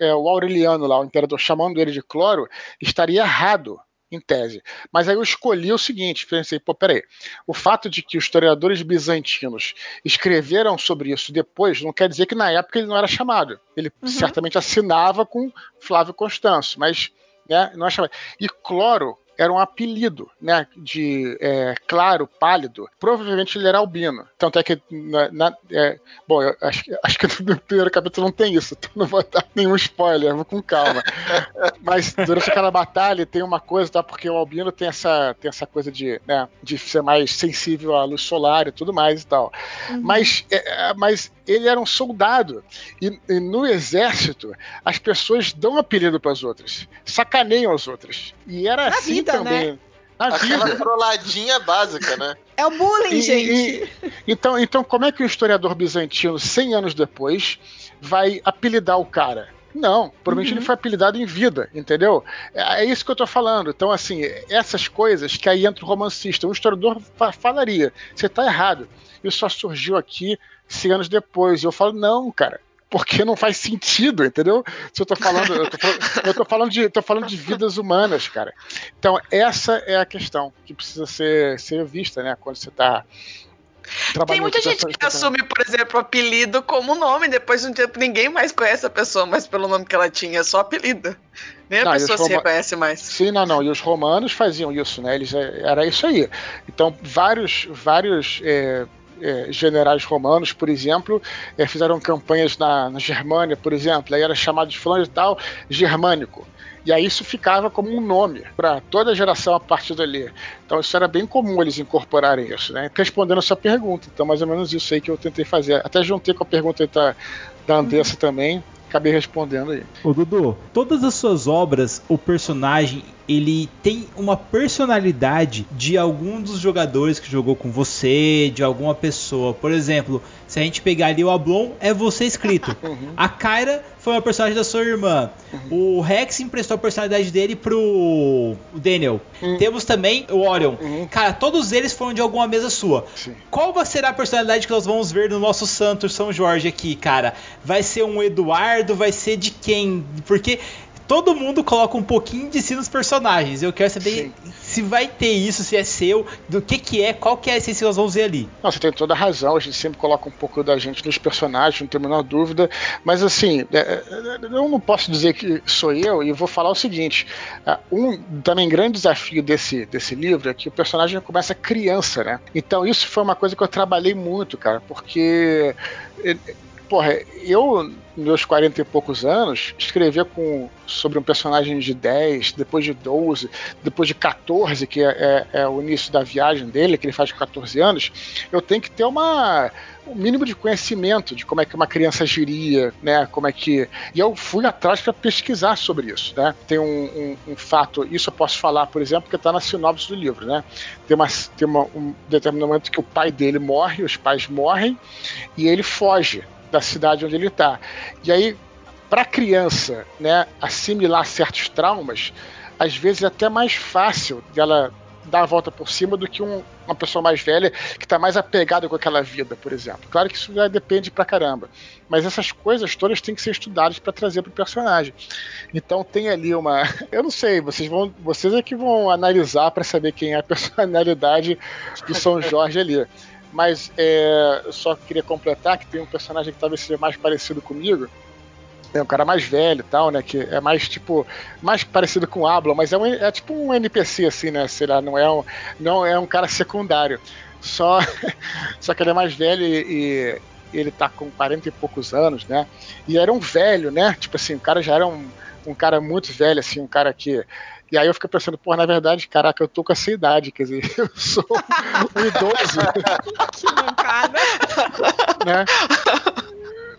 é, o Aureliano lá, o imperador, chamando ele de Cloro, estaria errado em tese. Mas aí eu escolhi o seguinte, pensei, pô, peraí, o fato de que os historiadores bizantinos escreveram sobre isso depois não quer dizer que na época ele não era chamado. Ele uhum. certamente assinava com Flávio Constâncio, mas né, não é chamado. E Cloro era um apelido, né? De é, claro, pálido. Provavelmente ele era albino. Tanto é que. Na, na, é, bom, acho, acho que [LAUGHS] no primeiro capítulo não tem isso, [LAUGHS] então não vou dar nenhum spoiler, vou com calma. [LAUGHS] Mas durante aquela batalha tem uma coisa, tá? Porque o albino tem essa, tem essa coisa de, né, de ser mais sensível à luz solar e tudo mais e tal. Uhum. Mas, é, é mas ele era um soldado. E, e, no exército, as pessoas dão apelido para as outras, sacaneiam as outras. E era Na assim vida, também. Né? Na Aquela vida. trolladinha básica, né? [LAUGHS] É o bullying, e, gente. E, então, então, como é que o historiador bizantino, 100 anos depois, vai apelidar o cara? Não, provavelmente uhum. ele foi apelidado em vida, entendeu? É, é, isso que eu tô falando. Então, assim, essas coisas que aí entra o romancista. Um historiador falaria: você tá errado. Isso só surgiu aqui 100 anos depois. E eu falo: não, cara porque não faz sentido, entendeu? Se eu tô falando, eu tô, eu tô, falando de, tô falando de vidas humanas, cara. Então, essa é a questão que precisa ser, ser vista, né? Quando você tá tem muita gente que assume, por exemplo, apelido como nome. Depois de um tempo, ninguém mais conhece a pessoa, mas pelo nome que ela tinha, é só apelido. Nem a não, pessoa se reconhece mais. Sim, não, não. E os romanos faziam isso, né? Eles, é, era isso aí. Então, vários, vários é, é, generais romanos, por exemplo, é, fizeram campanhas na, na Germânia, por exemplo. Aí era chamado de fulano de tal germânico. E aí isso ficava como um nome para toda a geração a partir dali. Então isso era bem comum eles incorporarem isso, né? Respondendo a sua pergunta, então mais ou menos isso aí que eu tentei fazer. Até juntei com a pergunta da, da Andressa uhum. também, acabei respondendo aí. Ô Dudu, todas as suas obras, o personagem ele tem uma personalidade de algum dos jogadores que jogou com você, de alguma pessoa. Por exemplo, se a gente pegar ali o Ablon, é você escrito. [LAUGHS] Uhum. A Kyra foi uma personagem da sua irmã. Uhum. O Rex emprestou a personalidade dele pro Daniel. Uhum. Temos também o Orion. Cara, todos eles foram de alguma mesa sua. Qual vai ser a personalidade que nós vamos ver no nosso Santo São Jorge aqui, cara? Vai ser um Eduardo? Vai ser de quem? Porque todo mundo coloca um pouquinho de si nos personagens. Eu quero saber Sim. se vai ter isso, se é seu, do que que é, qual que é a essência que nós vamos ver ali. Você tem toda a razão, a gente sempre coloca um pouco da gente nos personagens, não tem a menor dúvida, mas assim, é, é, eu não posso dizer que sou eu e vou falar o seguinte, é, um também grande desafio desse, desse livro é que o personagem começa criança, né? Então isso foi uma coisa que eu trabalhei muito, cara, porque porra, eu, meus 40 e poucos anos, escrever com, sobre um personagem de 10, depois de 12, depois de 14, que é, é, é, o início da viagem dele, que ele faz com 14 anos, eu tenho que ter uma um mínimo de conhecimento de como é que uma criança agiria, né? Como é que. E eu fui atrás para pesquisar sobre isso, né? Tem um, um, um, fato, isso eu posso falar, por exemplo, que está na sinopse do livro, né? Tem, uma, tem uma, um determinado momento que o pai dele morre, os pais morrem, e ele foge da cidade onde ele está. E aí, para a criança né, assimilar certos traumas, às vezes é até mais fácil dela dar a volta por cima do que um, uma pessoa mais velha que está mais apegada com aquela vida, por exemplo. Claro que isso já depende pra caramba, mas essas coisas todas têm que ser estudadas para trazer para o personagem. Então tem ali uma, [LAUGHS] eu não sei, vocês vão, vocês é que vão analisar para saber quem é a [LAUGHS] personalidade do São Jorge ali. Mas é, só queria completar que tem um personagem que talvez seja mais parecido comigo. É um cara mais velho e tal, né? Que é mais tipo. Mais parecido com o Ablon, mas é, um, é tipo um NPC, assim, né? Sei lá, não é um, não é um cara secundário. Só, [LAUGHS] só que ele é mais velho e, e ele tá com 40 e poucos anos, né? E era um velho, né? Tipo assim, o cara já era um, um cara muito velho, assim, um cara que e aí eu fico pensando, pô, na verdade, caraca, eu tô com essa idade, quer dizer, [LAUGHS] eu sou um idoso. [LAUGHS] que mancada. né?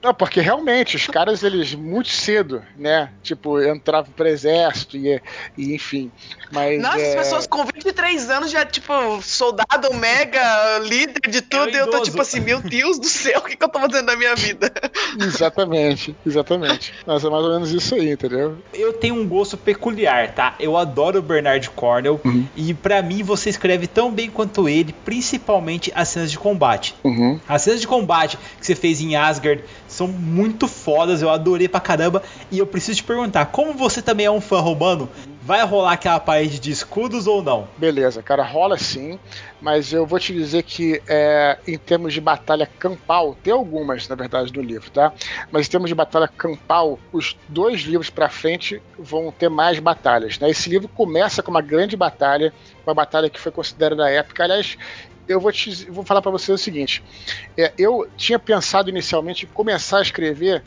Não, porque realmente, os caras, eles muito cedo, né? Tipo, entravam pro exército e, e enfim. Mas, Nossa, é... as pessoas com 23 anos já, tipo, soldado mega, líder de tudo, É e eu tô tipo assim, meu Deus do céu, [LAUGHS] o que, que eu tô fazendo da minha vida? Exatamente, exatamente. Mas é mais ou menos isso aí, entendeu? Eu tenho um gosto peculiar, tá? Eu adoro o Bernard Cornell Uhum. e pra mim você escreve tão bem quanto ele, principalmente as cenas de combate. Uhum. As cenas de combate que você fez em Asgard são muito fodas, eu adorei pra caramba. E eu preciso te perguntar, como você também é um fã romano, vai rolar aquela parede de escudos ou não? Beleza, cara, rola sim, mas eu vou te dizer que é, em termos de batalha campal, tem algumas, na verdade, no livro, tá? Mas em termos de batalha campal, os dois livros pra frente vão ter mais batalhas, né? Esse livro começa com uma grande batalha, uma batalha que foi considerada na época, aliás, eu vou, te, vou falar pra você o seguinte, é, eu tinha pensado inicialmente em começar a escrever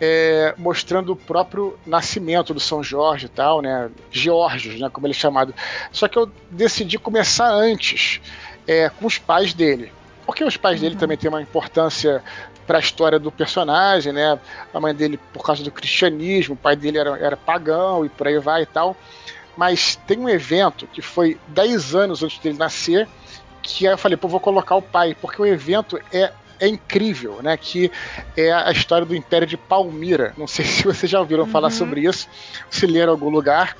é, mostrando o próprio nascimento do São Jorge e tal, né? Georgios, né? Como ele é chamado. Só que eu decidi começar antes, é, com os pais dele. Porque os pais dele também têm uma importância para a história do personagem, né? A mãe dele, por causa do cristianismo, o pai dele era, era pagão e por aí vai e tal. Mas tem um evento que foi 10 anos antes dele nascer, que aí eu falei, pô, vou colocar o pai, porque o evento é é incrível, né? Que é a história do Império de Palmira. Não sei [LAUGHS] se vocês já ouviram falar sobre isso, se leram em algum lugar,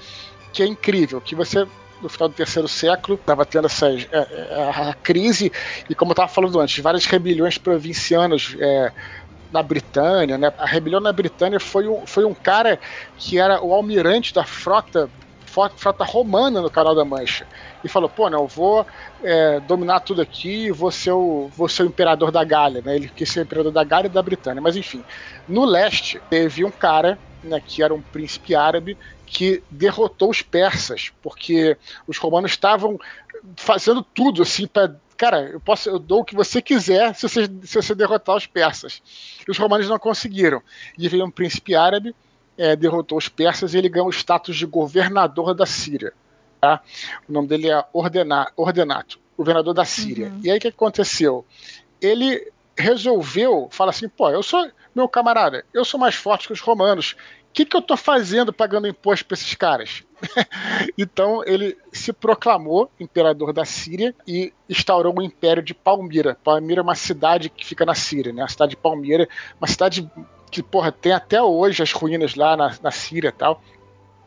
que é incrível, que você no final do terceiro século estava tendo essa é, é, a crise e como eu estava falando antes, várias rebeliões provincianas é, na Britânia, né? A rebelião na Britânia foi um, foi um cara que era o almirante da frota frota romana no Canal da Mancha e falou: pô, não, eu vou é, dominar tudo aqui, vou ser, o, vou ser o imperador da Gália, né? Ele quis ser o imperador da Gália e da Britânia, mas enfim. No leste, teve um cara, né, que era um príncipe árabe, que derrotou os persas, porque os romanos estavam fazendo tudo assim para cara, eu posso, eu dou o que você quiser se você, se você derrotar os persas. E os romanos não conseguiram. E veio um príncipe árabe, é, derrotou os persas e ele ganhou o status de governador da Síria. Tá? O nome dele é Ordena, Ordenato, governador da Síria. Uhum. E aí o que aconteceu? Ele resolveu falar assim: pô, eu sou, meu camarada, eu sou mais forte que os romanos. O que, que eu tô fazendo pagando imposto para esses caras? [LAUGHS] então ele se proclamou imperador da Síria e instaurou o império de Palmira. Palmira é uma cidade que fica na Síria, né? A cidade de Palmira, uma cidade que, porra, tem até hoje as ruínas lá na, na Síria e tal.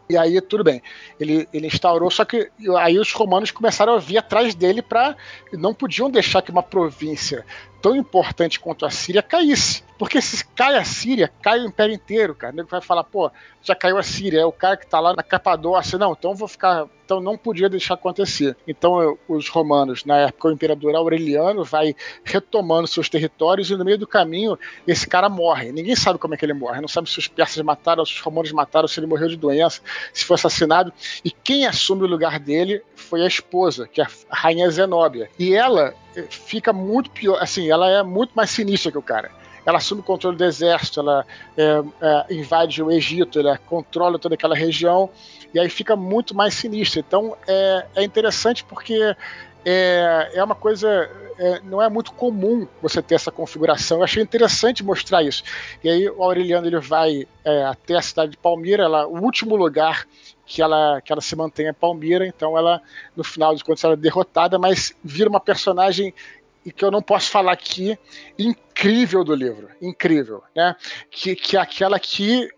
E aí, tudo bem. Ele, ele instaurou, só que aí os romanos começaram a vir atrás dele para Não podiam deixar que uma província tão importante quanto a Síria caísse. Porque se cai a Síria, cai o império inteiro, cara. O nego vai falar, pô, já caiu a Síria, é o cara que tá lá na Capadócia. Não, então vou ficar. Então não podia deixar acontecer. Então eu- os romanos, na época, o imperador Aureliano vai retomando seus territórios e no meio do caminho esse cara morre. Ninguém sabe como é que ele morre. Não sabe se os persas mataram, se os romanos mataram, se ele morreu de doença, se foi assassinado. E quem assume o lugar dele foi a esposa, que é a rainha Zenóbia. E ela fica muito pior, assim, ela é muito mais sinistra que o cara. Ela assume o controle do exército, ela é, é, invade o Egito, ela controla toda aquela região e aí fica muito mais sinistra. Então é, é interessante porque é, é uma coisa. é, não é muito comum você ter essa configuração. Eu achei interessante mostrar isso. E aí o Aureliano ele vai é, até a cidade de Palmira, ela, o último lugar que ela, que ela se mantém é Palmira, então ela, no final de contas, ela é derrotada, mas vira uma personagem e que eu não posso falar aqui, incrível do livro, incrível, né? Que, que é aquela que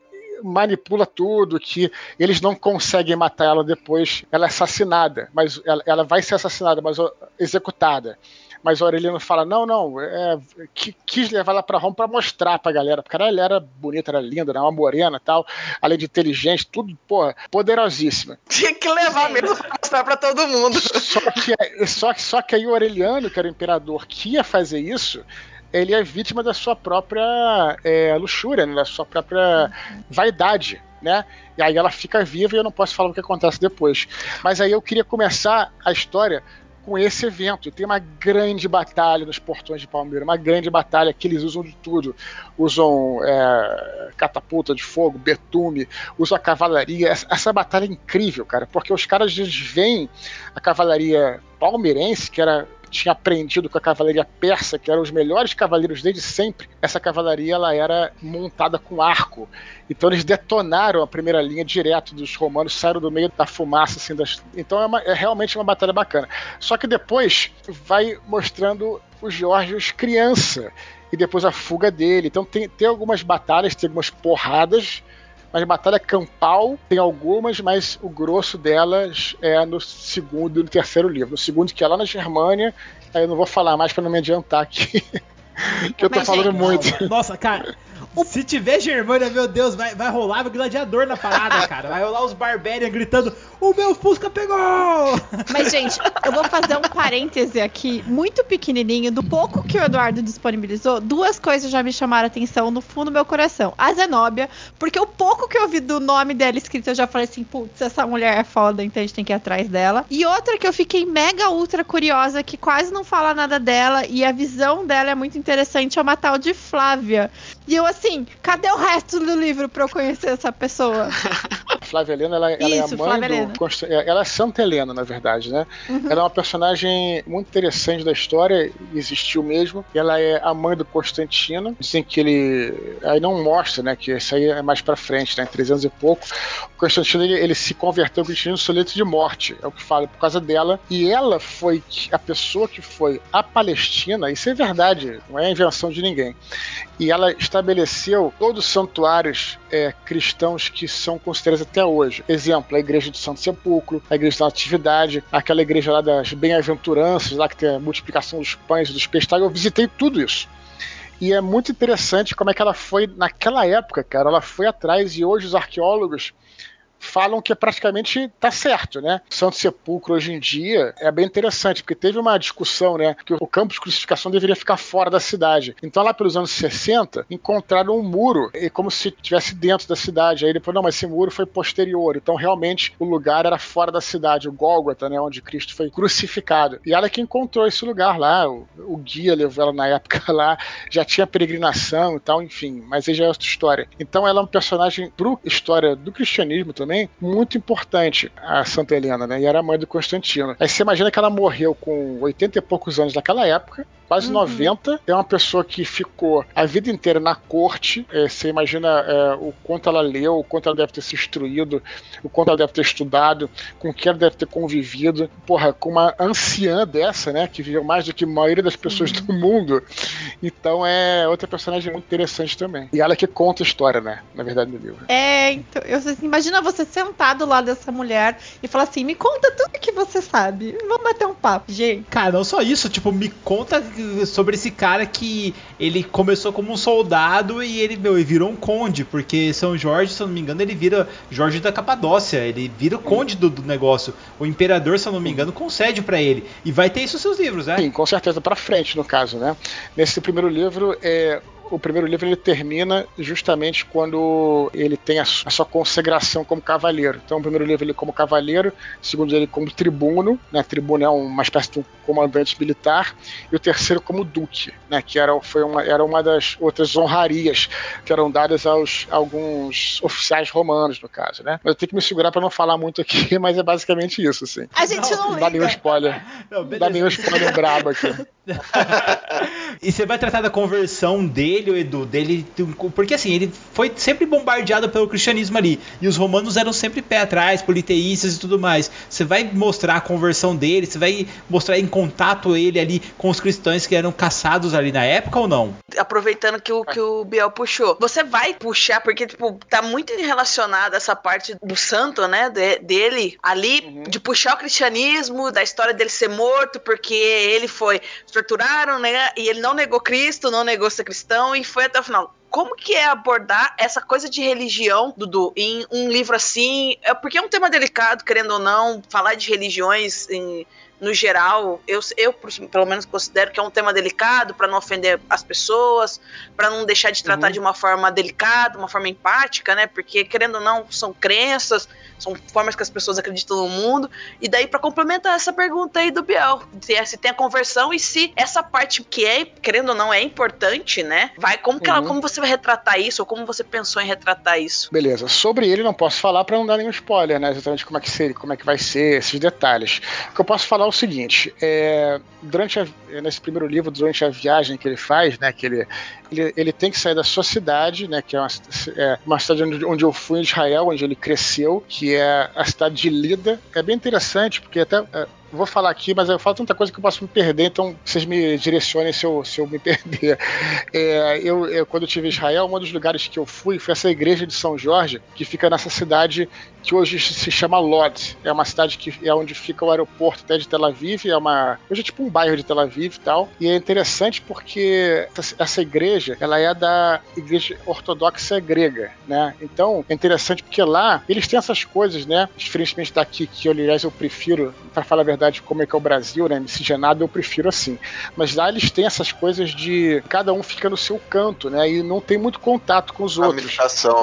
manipula tudo, que eles não conseguem matar ela depois, ela é assassinada, mas ela, ela vai ser assassinada, mas executada. Mas o Aureliano fala: não, não, é, qui- quis levar ela pra Roma pra mostrar pra galera. Porque ela era bonita, era linda, era uma morena tal, além de inteligente, tudo, pô, poderosíssima. [LAUGHS] Tinha que levar mesmo pra mostrar pra todo mundo. Só que, só, que- só que aí o Aureliano, que era o imperador, que ia fazer isso, ele é vítima da sua própria é, luxúria, né, da sua própria vaidade. Né? E aí ela fica viva e eu não posso falar o que acontece depois. Mas aí eu queria começar a história com esse evento. Tem uma grande batalha nos portões de Palmeira, uma grande batalha que eles usam de tudo. Usam é, catapulta de fogo, betume, usam a cavalaria. Essa, essa batalha é incrível, cara, porque os caras eles veem a cavalaria palmeirense, que era tinha aprendido com a cavalaria persa, que eram os melhores cavaleiros desde sempre, essa cavalaria ela era montada com arco. Então eles detonaram a primeira linha direto dos romanos, saíram do meio da fumaça, assim, das... então é, uma, é realmente uma batalha bacana. Só que depois vai mostrando o Georgios criança e depois a fuga dele. Então tem, tem algumas batalhas, tem algumas porradas, mas batalha campal tem algumas, mas o grosso delas é no segundo e no terceiro livro. No segundo, que é lá na Germânia, aí eu não vou falar mais para não me adiantar aqui. [LAUGHS] que eu tô Mas, falando gente, muito. Nossa, cara. Se tiver Germânia, meu Deus, vai, vai rolar o gladiador na parada, [LAUGHS] cara. Vai rolar os Barbarian gritando: O meu Fusca pegou! Mas, gente, eu vou fazer um parêntese aqui, muito pequenininho, do pouco que o Eduardo disponibilizou. Duas coisas já me chamaram a atenção no fundo do meu coração. A Zenóbia, porque o pouco que eu vi do nome dela escrito, eu já falei assim: putz, essa mulher é foda, então a gente tem que ir atrás dela. E outra que eu fiquei mega ultra curiosa, que quase não fala nada dela, e a visão dela é muito interessante, é uma tal de Flávia. E eu, assim, cadê o resto do livro pra eu conhecer essa pessoa? [LAUGHS] Flávia Helena, ela, ela é a Isso, mãe do. É, Ela é Santa Helena, na verdade, né? Ela é uma personagem muito interessante da história, existiu mesmo. Ela é a mãe do Constantino. Dizem que ele. Aí não mostra, né? Que isso aí é mais pra frente, né? Em 300 e pouco. O Constantino ele, ele se converteu ao cristianismo soleto de morte, é o que fala, por causa dela. E ela foi a pessoa que foi à Palestina, isso é verdade, não é invenção de ninguém. E ela estabeleceu todos os santuários é, cristãos que são considerados até hoje. Exemplo, a igreja do Santo Sepulcro, a igreja da Natividade, aquela igreja lá das Bem-aventuranças, lá que tem a multiplicação dos pães e dos peixes. Eu visitei tudo isso. E é muito interessante como é que ela foi naquela época, cara. Ela foi atrás e hoje os arqueólogos falam que praticamente tá certo, né? Santo Sepulcro hoje em dia é bem interessante, porque teve uma discussão, né? Que o campo de crucificação deveria ficar fora da cidade. Então, lá pelos anos 60, encontraram um muro, e como se estivesse dentro da cidade. Aí depois, não, mas esse muro foi posterior. Então, realmente, o lugar era fora da cidade, o Gólgota, né? Onde Cristo foi crucificado. E ela que encontrou esse lugar lá. O, o guia levou ela na época [LAUGHS] lá, já tinha peregrinação e tal, enfim. Mas aí já é outra história. Então, ela é um personagem, pro história do cristianismo também, muito importante, a Santa Helena, né? E era mãe do Constantino. Aí você imagina que ela morreu com 80 e poucos anos naquela época, quase 90. É uma pessoa que ficou a vida inteira na corte. É, você imagina é, o quanto ela leu, o quanto ela deve ter se instruído, o quanto ela deve ter estudado, com quem ela deve ter convivido. Porra, com uma anciã dessa, né? Que viveu mais do que a maioria das pessoas do mundo. Então é outra personagem muito interessante também. E ela que conta a história, né? Na verdade, no livro. É, então, eu, assim, imagina você sentado lá dessa mulher e falar assim: me conta tudo que você sabe. Vamos bater um papo, gente. Cara, não só isso, tipo, me conta sobre esse cara que ele começou como um soldado e ele, meu, virou um conde, porque São Jorge, se eu não me engano, ele vira Jorge da Capadócia, ele vira o conde do, do negócio. O imperador, se eu não me engano, concede pra ele. E vai ter isso nos seus livros, né? Sim, com certeza, pra frente, no caso, né? Nesse primeiro livro, é, o primeiro livro ele termina justamente quando ele tem a, a sua consagração como cavaleiro. Então, o primeiro livro ele como cavaleiro, o segundo ele como tribuno, né? Tribuno é uma espécie de um comandante militar, e o terceiro como duque, né? Que era, foi uma, era uma das outras honrarias que eram dadas aos a alguns oficiais romanos, no caso, né? Mas eu tenho que me segurar para não falar muito aqui, [LAUGHS] mas é basicamente isso, assim. A gente não, Não dá nenhum spoiler. Não, dá nenhum spoiler brabo aqui. [LAUGHS] E você vai tratar da conversão dele, o Edu, dele. Porque assim, ele foi sempre bombardeado pelo cristianismo ali. E os romanos eram sempre pé atrás, politeístas e tudo mais. Você vai mostrar a conversão dele, você vai mostrar em contato ele ali com os cristãos que eram caçados ali na época ou não? aproveitando que o, que o Biel puxou, você vai puxar, porque, tipo, tá muito relacionada essa parte do santo, né, de- dele ali, de puxar o cristianismo, da história dele ser morto, porque ele foi, torturaram, né, e ele não negou Cristo, não negou ser cristão, e foi até o final. Como que é abordar essa coisa de religião, Dudu, em um livro assim? É porque é um tema delicado, querendo ou não, falar de religiões em, no geral, eu, eu pelo menos considero que é um tema delicado para não ofender as pessoas, para não deixar de tratar Uhum. de uma forma delicada, uma forma empática, né? Porque querendo ou não, são crenças, são formas que as pessoas acreditam no mundo. E daí para complementar essa pergunta aí do Biel, se, é- se tem a conversão e se essa parte que é, querendo ou não, é importante, né? Vai como que ela, Uhum. como você vai retratar isso ou como você pensou em retratar isso? Beleza. Sobre ele não posso falar para não dar nenhum spoiler, né? Exatamente como é que seria, como é que vai ser, esses detalhes. O que eu posso falar é o seguinte: é, durante a, nesse primeiro livro, durante a viagem que ele faz, né, que ele, ele, ele tem que sair da sua cidade, né, que é uma, é uma cidade onde, onde, eu fui em Israel, onde ele cresceu, que é a cidade de Lida. É bem interessante, porque até é, vou falar aqui, mas eu falo tanta coisa que eu posso me perder, então vocês me direcionem se eu, se eu me [LAUGHS] perder. É, eu, eu, quando eu estive em Israel, um dos lugares que eu fui foi essa igreja de São Jorge, que fica nessa cidade que hoje se chama Lod. É uma cidade que é onde fica o aeroporto até de Tel Aviv, é uma. Hoje é tipo um bairro de Tel Aviv e tal. E é interessante porque essa igreja, ela é da igreja ortodoxa grega, né? Então, é interessante porque lá eles têm essas coisas, né? Diferentemente daqui, que aliás eu prefiro, para falar a verdade, verdade, como é que é o Brasil, né? Miscigenado, eu prefiro assim. Mas lá eles têm essas coisas de cada um fica no seu canto, né? E não tem muito contato com os A outros.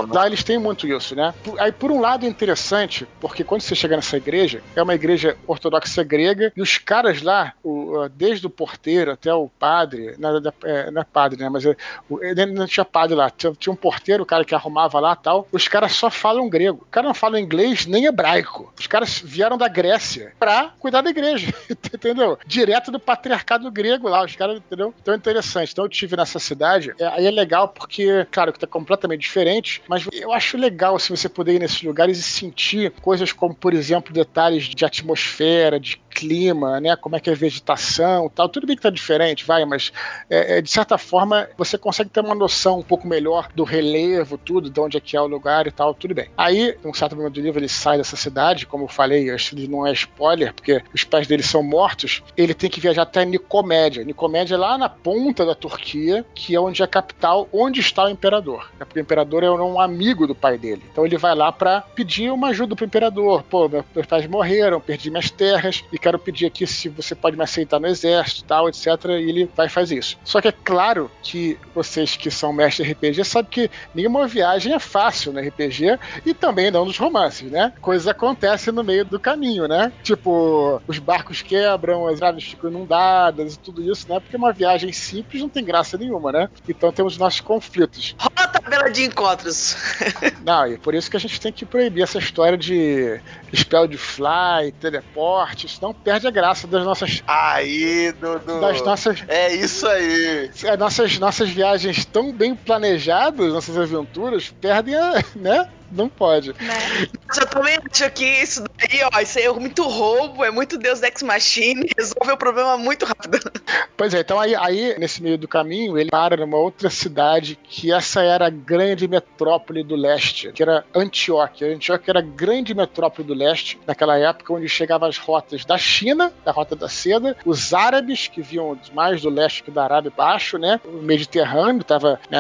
né? Lá eles têm muito isso, né? Aí, por um lado, é interessante, porque quando você chega nessa igreja, é uma igreja ortodoxa grega, e os caras lá, o, desde o porteiro até o padre, não, é, não é padre, né? Mas é, o, não tinha padre lá, tinha, tinha, um porteiro, o cara que arrumava lá tal, os caras só falam grego. O cara não fala inglês nem hebraico. Os caras vieram da Grécia pra cuidar da igreja, [LAUGHS] entendeu? Direto do patriarcado grego lá, os caras, entendeu? Então é interessante. Então eu tive nessa cidade, é, aí é legal porque, claro, que tá completamente diferente, mas eu acho legal se você poder ir nesses lugares e sentir coisas como, por exemplo, detalhes de atmosfera, de clima, né? Como é que é a vegetação tal. Tudo bem que tá diferente, vai, mas é, é, de certa forma você consegue ter uma noção um pouco melhor do relevo, tudo, de onde é que é o lugar e tal, tudo bem. Aí, um certo momento do livro, ele sai dessa cidade, como eu falei, acho que não é spoiler, porque os pais dele são mortos, ele tem que viajar até Nicomédia. Nicomédia é lá na ponta da Turquia, que é onde é a capital, onde está o imperador. É porque o imperador é um amigo do pai dele. Então ele vai lá para pedir uma ajuda pro imperador. Pô, meus pais morreram, perdi minhas terras e quero pedir aqui se você pode me aceitar no exército, tal, etc. E ele vai fazer isso. Só que é claro que vocês que são mestres de RPG sabem que nenhuma viagem é fácil no RPG e também não nos romances, né? Coisas acontecem no meio do caminho, né? Tipo, os barcos quebram, as naves ficam inundadas e tudo isso, né? Porque uma viagem simples não tem graça nenhuma, né? Então temos nossos conflitos. Rola a tabela de encontros. [LAUGHS] não, e por isso que a gente tem que proibir essa história de spell de fly, teleporte, senão perde a graça das nossas. Aí, Dudu. Das nossas. É isso aí. É, nossas, nossas viagens tão bem planejadas, nossas aventuras, perdem a. né? Não pode. Né? Eu também acho que isso daí, ó, isso aí é muito roubo, é muito Deus Ex Machine, resolve o problema muito rápido. Pois é, então aí, aí, nesse meio do caminho, ele para numa outra cidade que essa era a grande metrópole do leste, que era Antioquia. Antioquia era a grande metrópole do leste, naquela época onde chegavam as rotas da China, da rota da seda, os árabes, que vinham mais do leste que da Arábia baixo, né? O Mediterrâneo, estava né,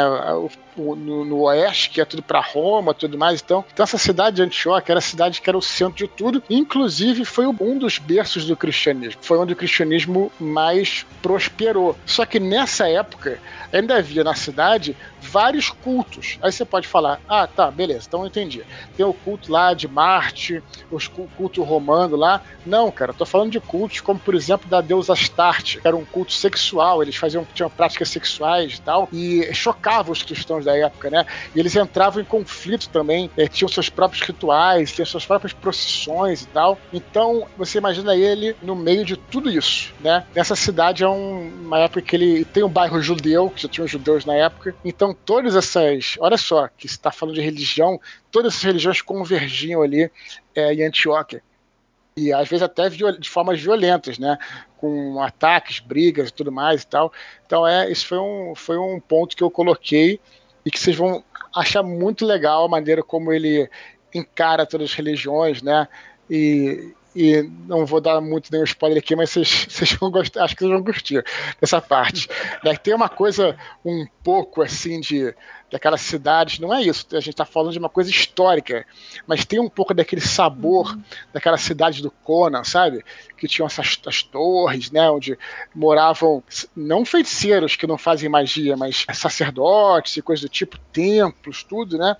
no, no, oeste, que é tudo para Roma, tudo mais. Então, então, essa cidade de Antioquia era a cidade que era o centro de tudo. Inclusive, foi um dos berços do cristianismo. Foi onde o cristianismo mais prosperou. Só que nessa época, ainda havia na cidade vários cultos. Aí você pode falar: ah, tá, beleza, então eu entendi. Tem o culto lá de Marte, os culto romano lá. Não, cara, eu tô falando de cultos como, por exemplo, da deusa Astarte, que era um culto sexual. Eles faziam tinham práticas sexuais e tal, e chocavam os cristãos da época, né? E eles entravam em conflito também, é, tinham seus próprios rituais, tinham suas próprias procissões e tal. Então, você imagina ele no meio de tudo isso, né? Nessa cidade é um, uma época que ele tem um bairro judeu, que já tinham judeus na época. Então, todas essas. Olha só, que está falando de religião, todas essas religiões convergiam ali é, em Antioquia. E às vezes até de formas violentas, né? Com ataques, brigas e tudo mais e tal. Então, é, isso foi um, foi um ponto que eu coloquei e que vocês vão achar muito legal a maneira como ele encara todas as religiões, né? E, e não vou dar muito nenhum spoiler aqui, mas vocês, [LAUGHS] vocês vão gostar, acho que vocês vão curtir dessa parte. Né? Tem uma coisa um pouco assim de daquelas cidades, não é isso, a gente está falando de uma coisa histórica, mas tem um pouco daquele sabor uhum. daquela cidade do Conan, sabe? Que tinham essas as torres, né? Onde moravam não feiticeiros que não fazem magia, mas sacerdotes e coisas do tipo, templos, tudo, né?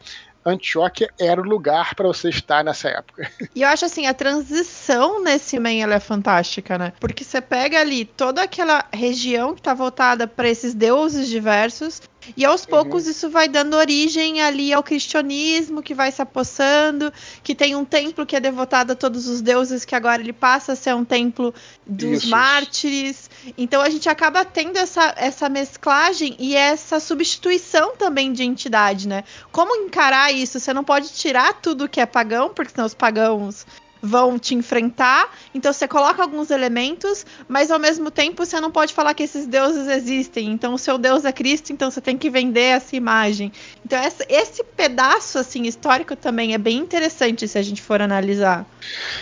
Antioquia era o lugar para você estar nessa época. [LAUGHS] E eu acho assim, a transição nesse Man ela é fantástica, né? Porque você pega ali toda aquela região que tá voltada para esses deuses diversos E aos poucos isso vai dando origem ali ao cristianismo, que vai se apossando, que tem um templo que é devotado a todos os deuses, que agora ele passa a ser um templo dos Isso. mártires. Então a gente acaba tendo essa, essa mesclagem e essa substituição também de entidade, né? Como encarar isso? Você não pode tirar tudo que é pagão, porque senão os pagãos vão te enfrentar. Então você coloca alguns elementos, mas ao mesmo tempo você não pode falar que esses deuses existem. Então o seu deus é Cristo, então você tem que vender essa imagem. Então essa- esse pedaço assim histórico também é bem interessante se a gente for analisar.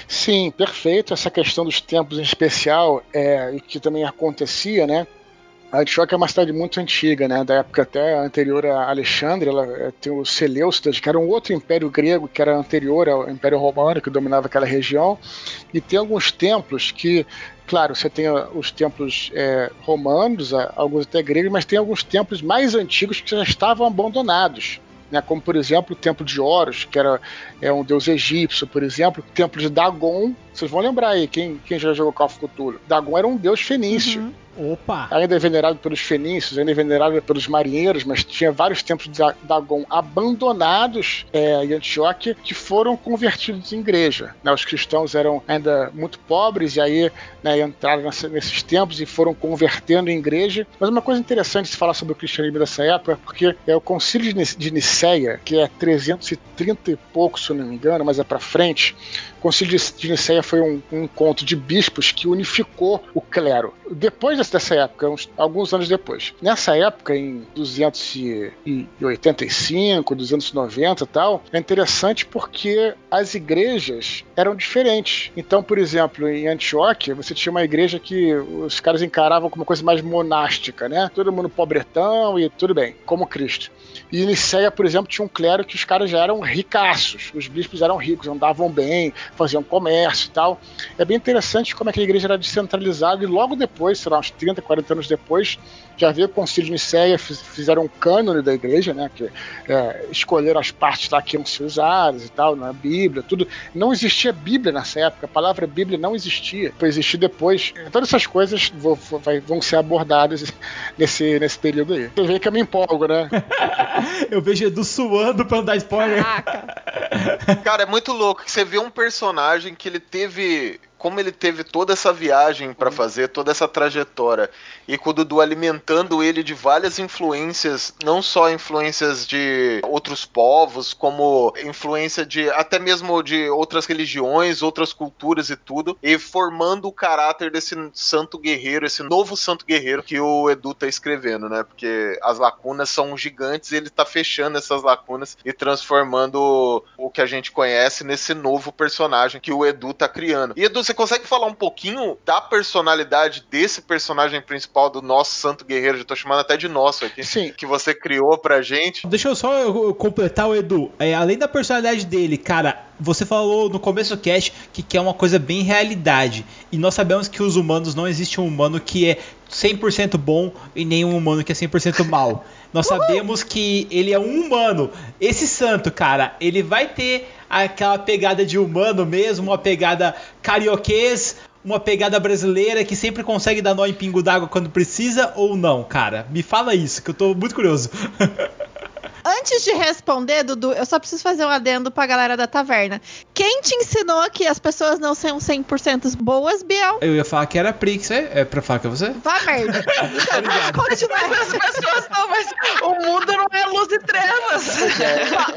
Sim, perfeito. Essa questão dos templos em especial, é, que também acontecia, né? Antioquia é uma cidade muito antiga, né? Da época até anterior a Alexandre, ela é, tem os Seleucidas, que era um outro império grego que era anterior ao Império Romano, que dominava aquela região, e tem alguns templos que Claro, você tem ah, os templos é, romanos, alguns até gregos, mas tem alguns templos mais antigos que já estavam abandonados. Né, como por exemplo o templo de Horus, que era é um deus egípcio, por exemplo, o templo de Dagon. Vocês vão lembrar aí, quem, quem já jogou Call of Cthulhu? Dagon era um deus fenício. Uhum. Opa! Ainda é venerado pelos fenícios, ainda é venerado pelos marinheiros, mas tinha vários templos de Dagon abandonados é, em Antioquia que foram convertidos em igreja. né? Os cristãos eram ainda muito pobres e aí né, entraram nessa- nesses templos e foram convertendo em igreja. Mas uma coisa interessante de se falar sobre o cristianismo dessa época é porque é o concílio de Nic- de Niceia, que é 330 e pouco, se eu não me engano, mas é para frente. Concílio de Niceia foi um, um encontro de bispos que unificou o clero. Depois dessa- dessa época, uns- alguns anos depois. Nessa época, em 285, 290 e tal, é interessante porque as igrejas eram diferentes. Então, por exemplo, em Antioquia, você tinha uma igreja que os caras encaravam como uma coisa mais monástica, né? Todo mundo pobretão e tudo bem, como Cristo. E em Niceia, por exemplo, tinha um clero que os caras já eram ricaços. Os bispos eram ricos, andavam bem, faziam comércio e tal. É bem interessante como é que a igreja era descentralizada e logo depois, sei lá, uns 30, 40 anos depois, já veio o concílio de Niceia, fiz- fizeram um cânone da igreja, né? Que é, escolheram as partes lá que iam ser usadas e tal, na Bíblia, tudo. Não existia Bíblia nessa época, a palavra Bíblia não existia. Foi existir depois. Todas essas coisas vão, vai- vão ser abordadas nesse, nesse período aí. Você vê que eu me empolgo, né? [LAUGHS] Eu vejo Edu suando pra não dar spoiler. Caraca. Cara, é muito louco que você vê um personagem que ele teve. Como ele teve toda essa viagem pra fazer, toda essa trajetória, e com o Dudu alimentando ele de várias influências, não só influências de outros povos, como influência de até mesmo de outras religiões, outras culturas e tudo, e formando o caráter desse santo guerreiro, esse novo santo guerreiro que o Edu tá escrevendo, né? Porque as lacunas são gigantes e ele tá fechando essas lacunas e transformando o que a gente conhece nesse novo personagem que o Edu tá criando. E Edu, você consegue falar um pouquinho da personalidade desse personagem principal do nosso santo guerreiro? Já tô chamando até de nosso aqui. Sim. Que você criou pra gente. Deixa eu só completar o Edu. É, além da personalidade dele, cara, você falou no começo do cast que quer uma coisa bem realidade. E nós sabemos que os humanos não existe um humano que é 100% bom e nenhum humano que é 100% mal. Nós sabemos que ele é um humano. Esse santo, cara, ele vai ter aquela pegada de humano mesmo, uma pegada carioquês, uma pegada brasileira que sempre consegue dar nó em pingo d'água quando precisa ou não, cara? Me fala isso, que eu tô muito curioso. [LAUGHS] Antes de responder, Dudu, eu só preciso fazer um adendo pra galera da taverna. Quem te ensinou que as pessoas não são 100% boas, Biel? Eu ia falar que era Prix, é, é pra falar que é você? Vá merda. [LAUGHS] Então, as pessoas não, mas o mundo não é luz e trevas.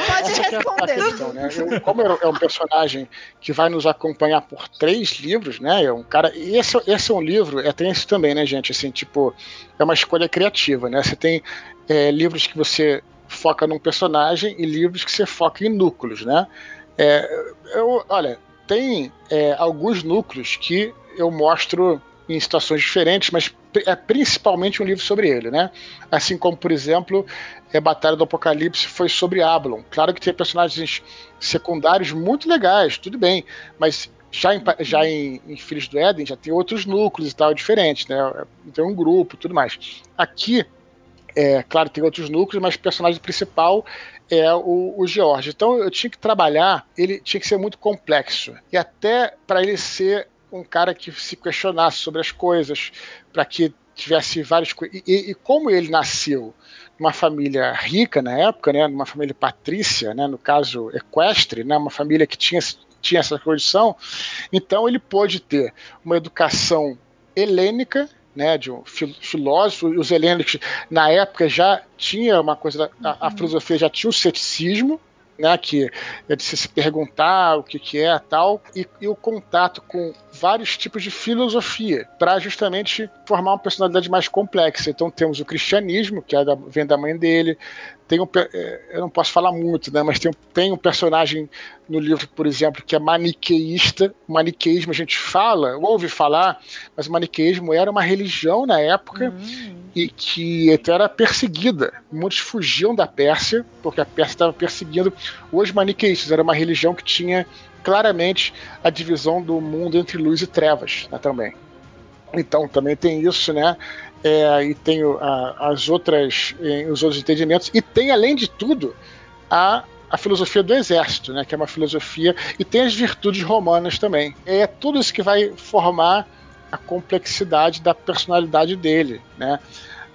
Pode Essa que é a responder. questão, né? Eu- como é é um personagem que vai nos acompanhar por três livros, né? É um cara. E esse, esse é um livro, é tem isso também, né, gente? Assim, tipo, é uma escolha criativa, né? Você tem é, livros que você foca num personagem e livros que você foca em núcleos, né? É, eu, olha, tem é, alguns núcleos que eu mostro em situações diferentes, mas é principalmente um livro sobre ele, né? Assim como, por exemplo, é Batalha do Apocalipse foi sobre Ablon. Claro que tem personagens secundários muito legais, tudo bem, mas já em, já em, em Filhos do Éden já tem outros núcleos e tal diferentes, né? Tem um grupo, tudo mais. Aqui, é, claro, tem outros núcleos, mas o personagem principal é o, o George. Então eu tinha que trabalhar, ele tinha que ser muito complexo e até para ele ser um cara que se questionasse sobre as coisas, para que tivesse vários. E, e, como ele nasceu numa família rica na época, né, numa família patrícia, né, no caso equestre, né, uma família que tinha, tinha essa condição, então ele pôde ter uma educação helênica, né, de um filósofo, os helênicos na época já tinha uma coisa, a, a filosofia já tinha o ceticismo, né, que é de se perguntar o que, que é tal, e, e o contato com vários tipos de filosofia para justamente formar uma personalidade mais complexa. Então temos o cristianismo, que é da, vem da mãe dele, tem um, é, eu não posso falar muito, né, mas tem, tem um personagem no livro, por exemplo, que é maniqueísta. O maniqueísmo a gente fala, ouve falar, mas o maniqueísmo era uma religião na época uhum. E que então era perseguida. Muitos fugiam da Pérsia, porque a Pérsia estava perseguindo os maniqueístas. Era uma religião que tinha claramente a divisão do mundo entre luz e trevas né, também. Então também tem isso, né? É, e tem a, as outras, os outros entendimentos, e tem, além de tudo, a, a filosofia do exército, né, que é uma filosofia, e tem as virtudes romanas também. É tudo isso que vai formar a complexidade da personalidade dele, né?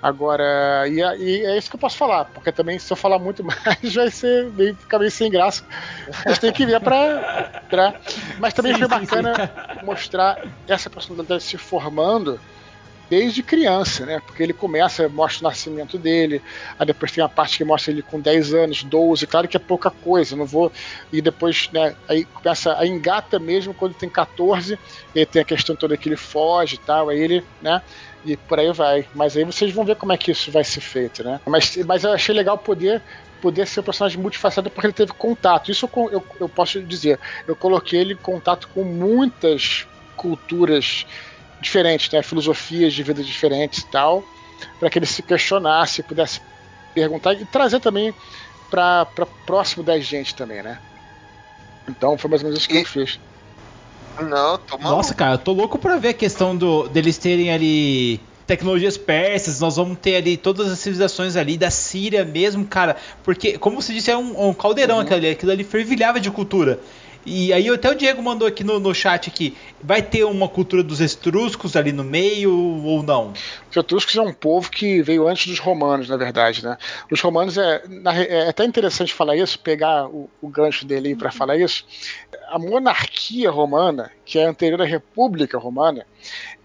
Agora, e, e, é isso que eu posso falar, porque também se eu falar muito [LAUGHS] mais vai ser meio, ficar meio sem graça. Gente tem que ver pra. pra... Mas também sim, foi bacana sim, sim. mostrar essa personalidade se formando desde criança, né? Porque ele começa, mostra o nascimento dele, aí depois tem uma parte que mostra ele com 10 anos, 12, claro que é pouca coisa, não vou. E depois, né, aí começa a engata mesmo quando tem 14, e aí tem a questão toda que ele foge e tal, aí ele, né? E por aí vai. Mas aí vocês vão ver como é que isso vai ser feito, né? Mas, mas eu achei legal poder poder ser um personagem multifacetado porque ele teve contato. Isso eu, eu, eu posso dizer. Eu coloquei ele em contato com muitas culturas diferentes, né? filosofias de vida diferentes e tal, para que ele se questionasse, pudesse perguntar e trazer também para próximo da gente também, né? Então foi mais ou menos isso que e... eu fiz. Não, tô maluco. Nossa, cara, eu tô louco pra ver a questão do, deles terem ali tecnologias persas, nós vamos ter ali todas as civilizações ali da Síria mesmo, cara, porque, como você disse, é um, um caldeirão uhum. aquilo ali, aquilo ali fervilhava de cultura. E aí até o Diego mandou aqui no, no chat aqui, vai ter uma cultura dos etruscos ali no meio ou não? Os etruscos é um povo que veio antes dos romanos, na verdade, né? Os romanos é, é até interessante falar isso, pegar o, o gancho dele para falar isso. A monarquia romana, que é anterior à República Romana,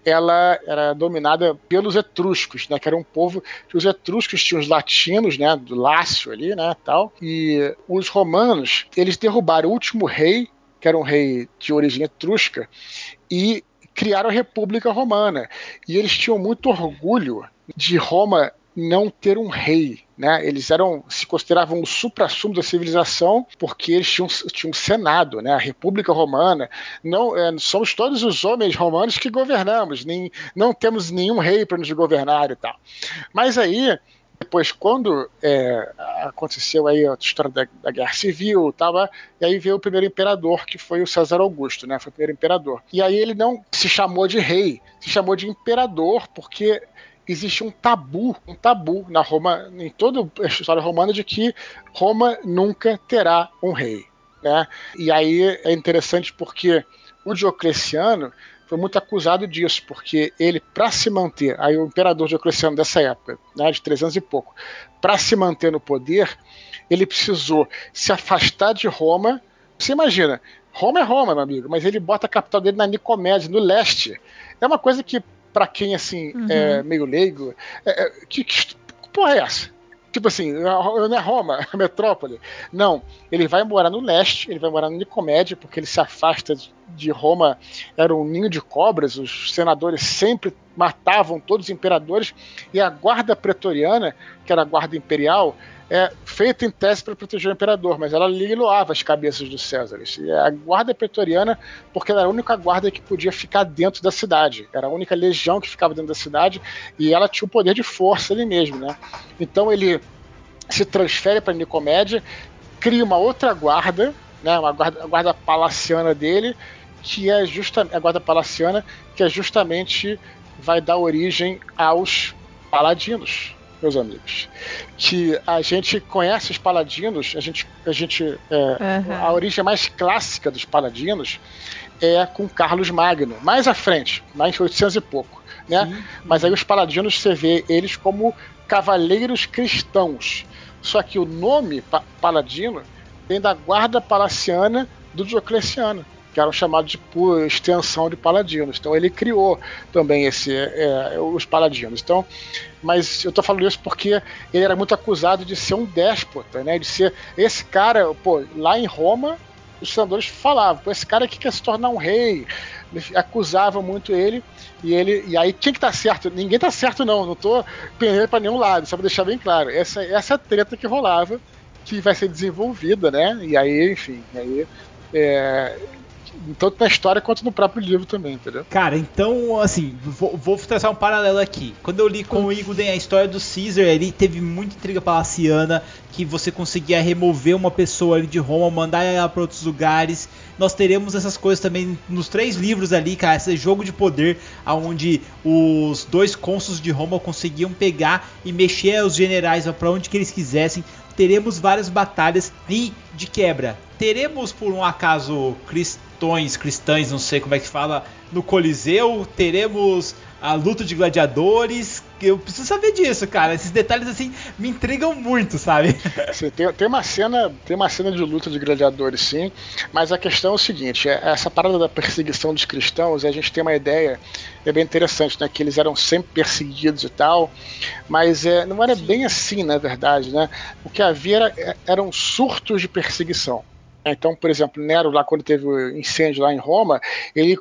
ela era dominada pelos etruscos, né, que era um povo que os etruscos tinham os latinos, né, do Lácio ali, né, tal, e os romanos, eles derrubaram o último rei, que era um rei de origem etrusca, e criaram a República Romana. E eles tinham muito orgulho de Roma não ter um rei. Né? Eles eram se consideravam o supra-sumo da civilização porque eles tinham, tinham um senado, né? a República Romana. Não é, somos todos os homens romanos que governamos, nem, não temos nenhum rei para nos governar e tal. Mas aí depois, quando é, aconteceu aí a história da, da, Guerra Civil, tava, e aí veio o primeiro imperador, que foi o César Augusto, né? Foi o primeiro imperador. E aí ele não se chamou de rei, se chamou de imperador, porque existe um tabu, um tabu na Roma, em toda a história romana, de que Roma nunca terá um rei. Né? E aí é interessante porque o Diocleciano foi muito acusado disso, porque ele, para se manter, aí o imperador Diocleciano dessa época, né, de 300 e pouco, para se manter no poder, ele precisou se afastar de Roma. Você imagina, Roma é Roma, meu amigo, mas ele bota a capital dele na Nicomédia, no leste. É uma coisa que para quem, assim, uhum. é meio leigo, é, é, que, que porra é essa? Tipo assim, não é Roma, [LAUGHS] a metrópole. Não, ele vai morar no leste, ele vai morar no Nicomédia, porque ele se afasta de Roma, era um ninho de cobras, os senadores sempre matavam todos os imperadores, e a guarda pretoriana, que era a guarda imperial, é feita em tese para proteger o imperador, mas ela leiloava as cabeças dos Césares. E a guarda pretoriana, porque era a única guarda que podia ficar dentro da cidade. Era a única legião que ficava dentro da cidade e ela tinha o poder de força ali mesmo, né? Então ele se transfere para Nicomédia, cria uma outra guarda, né? Uma guarda, guarda palaciana dele, que é justamente a guarda palaciana, que é justamente vai dar origem aos paladinos meus amigos, que a gente conhece os paladinos, a gente, a gente é, uhum. a origem mais clássica dos paladinos é com Carlos Magno, mais à frente, mais 800 e pouco. né? Sim. Mas aí os paladinos você vê eles como cavaleiros cristãos. Só que o nome pa paladino vem da guarda palaciana do Diocleciano, que eram chamados de por extensão de paladinos. Então ele criou também esse, é, os paladinos. Então, mas eu estou falando isso porque ele era muito acusado de ser um déspota, né? De ser esse cara, pô, lá em Roma os senadores falavam, pô, esse cara aqui quer se tornar um rei, acusavam muito ele e ele e aí quem que tá certo? Ninguém tá certo não, não tô pendendo para nenhum lado, só para deixar bem claro. Essa essa treta que rolava que vai ser desenvolvida, né? E aí, enfim, aí é, tanto na história quanto no próprio livro também, entendeu? Cara, então, assim, vou, vou traçar um paralelo aqui. Quando eu li com o Iguden a história do Caesar, ele teve muita intriga palaciana, que você conseguia remover uma pessoa ali de Roma, mandar ela para outros lugares. Nós teremos essas coisas também nos três livros ali, cara, esse jogo de poder, aonde os dois cônsuls de Roma conseguiam pegar e mexer os generais para onde que eles quisessem teremos várias batalhas e de quebra. Teremos por um acaso cristões, cristãs, não sei como é que fala, no Coliseu, teremos a luta de gladiadores. Eu preciso saber disso, cara. Esses detalhes assim me intrigam muito, sabe? [LAUGHS] Sim, tem, tem, uma cena, tem uma cena de luta de gladiadores, sim. Mas a questão é o seguinte: é, essa parada da perseguição dos cristãos, a gente tem uma ideia é bem interessante, né? Que eles eram sempre perseguidos e tal. Mas é, não era bem assim, na verdade, né? O que havia era, é, eram surtos de perseguição. Então, por exemplo, Nero, lá quando teve o incêndio lá em Roma, ele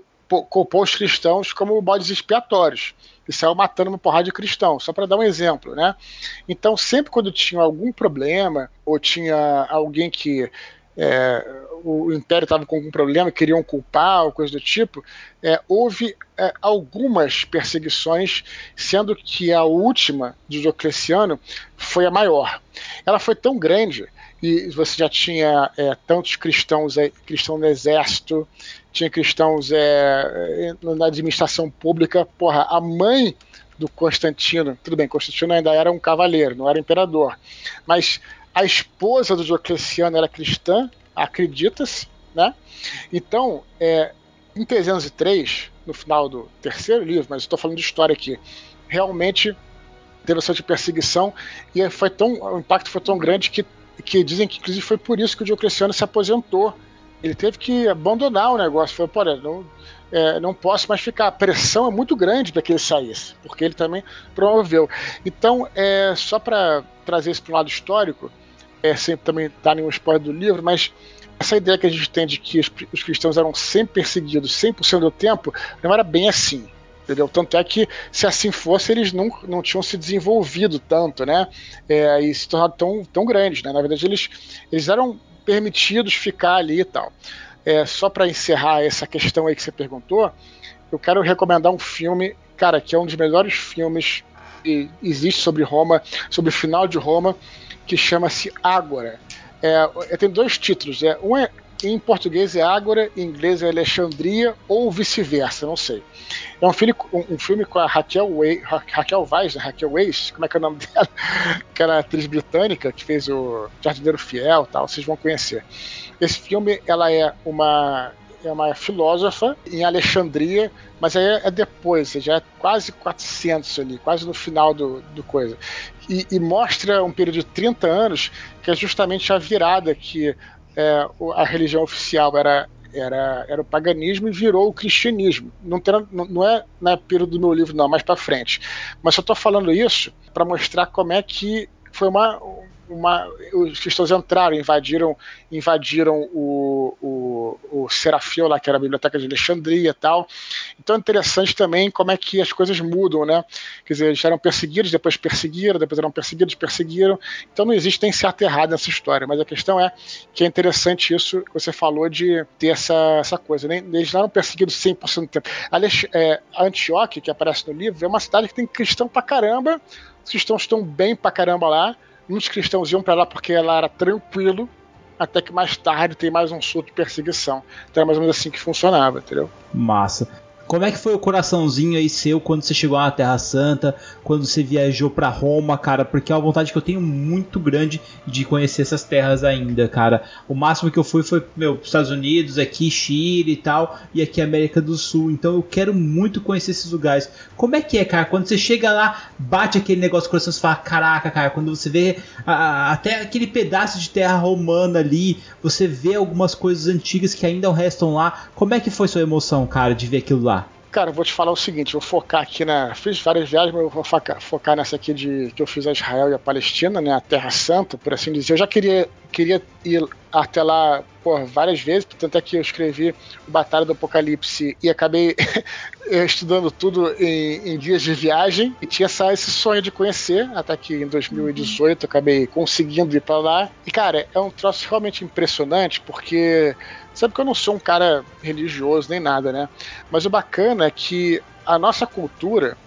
culpou os cristãos como bodes expiatórios e saiu matando uma porrada de cristãos, só para dar um exemplo, né? Então, sempre quando tinha algum problema ou tinha alguém que é, o império estava com algum problema, queriam culpar ou coisa do tipo, é, houve é, algumas perseguições, sendo que a última de Diocleciano foi a maior. Ela foi tão grande e você já tinha é, tantos cristãos, cristãos no exército, tinha cristãos é, na administração pública. Porra, a mãe do Constantino, tudo bem, Constantino ainda era um cavaleiro, não era imperador, mas a esposa do Diocleciano era cristã, acredita-se, né? Então, é, em 303, no final do terceiro livro, mas estou falando de história aqui, realmente teve essa perseguição e foi tão, o impacto foi tão grande que, que dizem que inclusive foi por isso que o Diocleciano se aposentou ele teve que abandonar o negócio. Falou, pô, não, é, não posso mais ficar. A pressão é muito grande para que ele saísse, porque ele também promoveu. Então, é, só para trazer isso para o lado histórico, é, sem também dar nenhum spoiler do livro, mas essa ideia que a gente tem de que os, os cristãos eram sempre perseguidos 100% do tempo, não era bem assim. Entendeu? Tanto é que, se assim fosse, eles não, não tinham se desenvolvido tanto, né? É, e se tornado tão, tão grandes, né? Na verdade, eles, eles eram permitidos ficar ali e tal. É, só para encerrar essa questão aí que você perguntou, eu quero recomendar um filme, cara, que é um dos melhores filmes que existe sobre Roma, sobre o final de Roma, que chama-se Ágora. É, é, tem dois títulos. É, um é em português é Ágora, em inglês é Alexandria ou vice-versa, não sei. É um filme, um, um filme com a Raquel, Weiss, Raquel Weiss, né? Raquel Weiss, como é que é o nome [LAUGHS] dela? Aquela atriz britânica que fez o Jardineiro Fiel tal, vocês vão conhecer. Esse filme, ela é uma é uma filósofa em Alexandria, mas aí é depois, já é quase 400 ali, quase no final do, do coisa. E, e, mostra um período de 30 anos, que é justamente a virada que é, a religião oficial era, era, era o paganismo e virou o cristianismo. Não, tem, não, não é na período do meu livro, não, mais para frente. Mas só estou falando isso para mostrar como é que foi uma, uma, os cristãos entraram, invadiram, invadiram o, o, o lá, que era a biblioteca de Alexandria e tal. Então é interessante também como é que as coisas mudam, né? Quer dizer, eles eram perseguidos, depois perseguiram, depois eram perseguidos, perseguiram. Então não existe nem certo errado nessa história, mas a questão é que é interessante isso que você falou de ter essa, essa coisa. Né? Eles não eram perseguidos 100% do tempo. Alex, é, Antioque, que aparece no livro, é uma cidade que tem cristão pra caramba, os cristãos estão bem pra caramba lá, Muitos cristãos iam para lá porque ela era tranquilo, até que mais tarde tem mais um surto de perseguição. Então era mais ou menos assim que funcionava, entendeu? Massa. Como é que foi o coraçãozinho aí seu quando você chegou na Terra Santa, quando você viajou para Roma, cara? Porque é uma vontade que eu tenho muito grande de conhecer essas terras ainda, cara. O máximo que eu fui foi, meu, Estados Unidos, aqui Chile e tal, e aqui América do Sul. Então eu quero muito conhecer esses lugares. Como é que é, cara? Quando você chega lá, bate aquele negócio no coração, você fala, caraca, cara, quando você vê a, até aquele pedaço de terra romana ali, você vê algumas coisas antigas que ainda restam lá. Como é que foi sua emoção, cara, de ver aquilo lá? Cara, eu vou te falar o seguinte, vou focar aqui na. Fiz várias viagens, mas eu vou focar, nessa aqui de que eu fiz a Israel e a Palestina, né? A Terra Santa, por assim dizer. Eu já queria, queria ir até lá por várias vezes, tanto é que eu escrevi Batalha do Apocalipse e acabei [LAUGHS] estudando tudo em, em, dias de viagem e tinha essa, esse sonho de conhecer, até que em 2018 eu acabei conseguindo ir para lá. E cara, é um troço realmente impressionante porque Sabe que eu não sou um cara religioso nem nada, né? Mas o bacana é que a nossa cultura,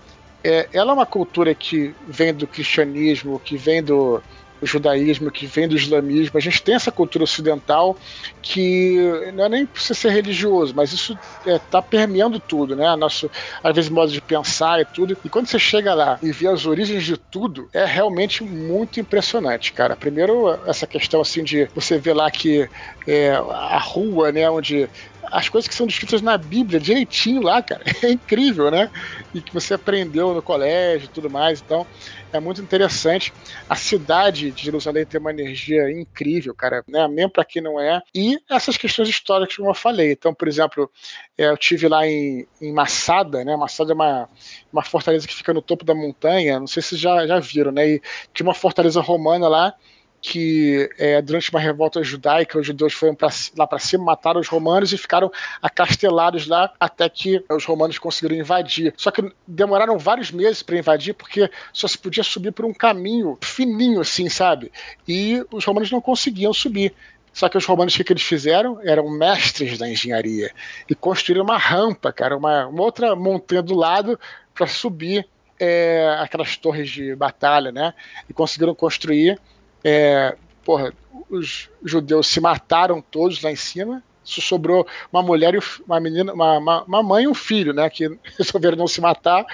é, ela é uma cultura que vem do cristianismo, que vem do, do judaísmo, que vem do islamismo. A gente tem essa cultura ocidental que não é nem precisa ser religioso, mas isso está é, tá permeando tudo, né? Nosso, às vezes, modo de pensar e tudo. E quando você chega lá e vê as origens de tudo, é realmente muito impressionante, cara. Primeiro, essa questão assim de você ver lá que é, a rua, né, onde as coisas que são descritas na Bíblia direitinho lá, cara. [LAUGHS] É incrível, né? E que você aprendeu no colégio e tudo mais. Então, é muito interessante. A cidade de Jerusalém tem uma energia incrível, cara, né? Mesmo para quem não é. E essas questões históricas, como eu falei. Então, por exemplo, é, eu tive lá em, em Massada, né? Massada é uma, uma fortaleza que fica no topo da montanha. Não sei se já, já viram, né? E tinha uma fortaleza romana lá que é, durante uma revolta judaica os judeus foram pra, lá para cima, mataram os romanos e ficaram acastelados lá até que os romanos conseguiram invadir. Só que demoraram vários meses para invadir porque só se podia subir por um caminho fininho assim, sabe? E os romanos não conseguiam subir. Só que os romanos, o que, eles fizeram? Eram mestres da engenharia e construíram uma rampa, cara, uma, uma outra montanha do lado para subir é, aquelas torres de batalha, né? E conseguiram construir é, porra, os judeus se mataram todos lá em cima. Só sobrou uma mulher e uma menina, uma, uma, uma mãe e um filho, né? Que [LAUGHS] resolveram não se matar,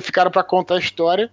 ficaram para contar a história.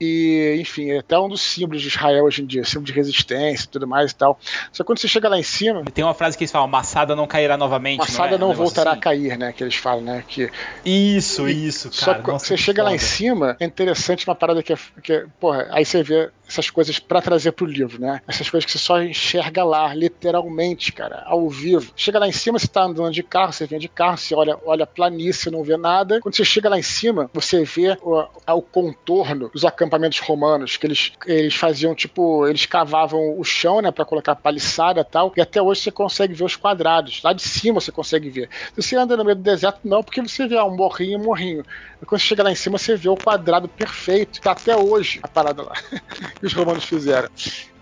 E, enfim, é até um dos símbolos de Israel hoje em dia, símbolo de resistência e tudo mais e tal. Só que quando você chega lá em cima. Tem uma frase que eles falam: Massada não cairá novamente. Massada não, é? não voltará assim. a cair, né? Que eles falam, né? Que, isso, e, isso, cara. Só que quando você chega foda. lá em cima, é interessante uma parada que é. Que é porra, aí você vê essas coisas para trazer pro livro, né? Essas coisas que você só enxerga lá, literalmente, cara, ao vivo. Chega lá em cima, você tá andando de carro, você vem de carro, você olha, olha a planície, não vê nada. Quando você chega lá em cima, você vê o, o contorno dos acampamentos romanos, que eles, eles faziam, tipo, eles cavavam o chão, né, para colocar paliçada e tal, e até hoje você consegue ver os quadrados. Lá de cima você consegue ver. Se você anda no meio do deserto, não, porque você vê ah, um morrinho, um morrinho. Quando você chega lá em cima, você vê o quadrado perfeito. Tá até hoje a parada lá. [LAUGHS] que os romanos fizeram.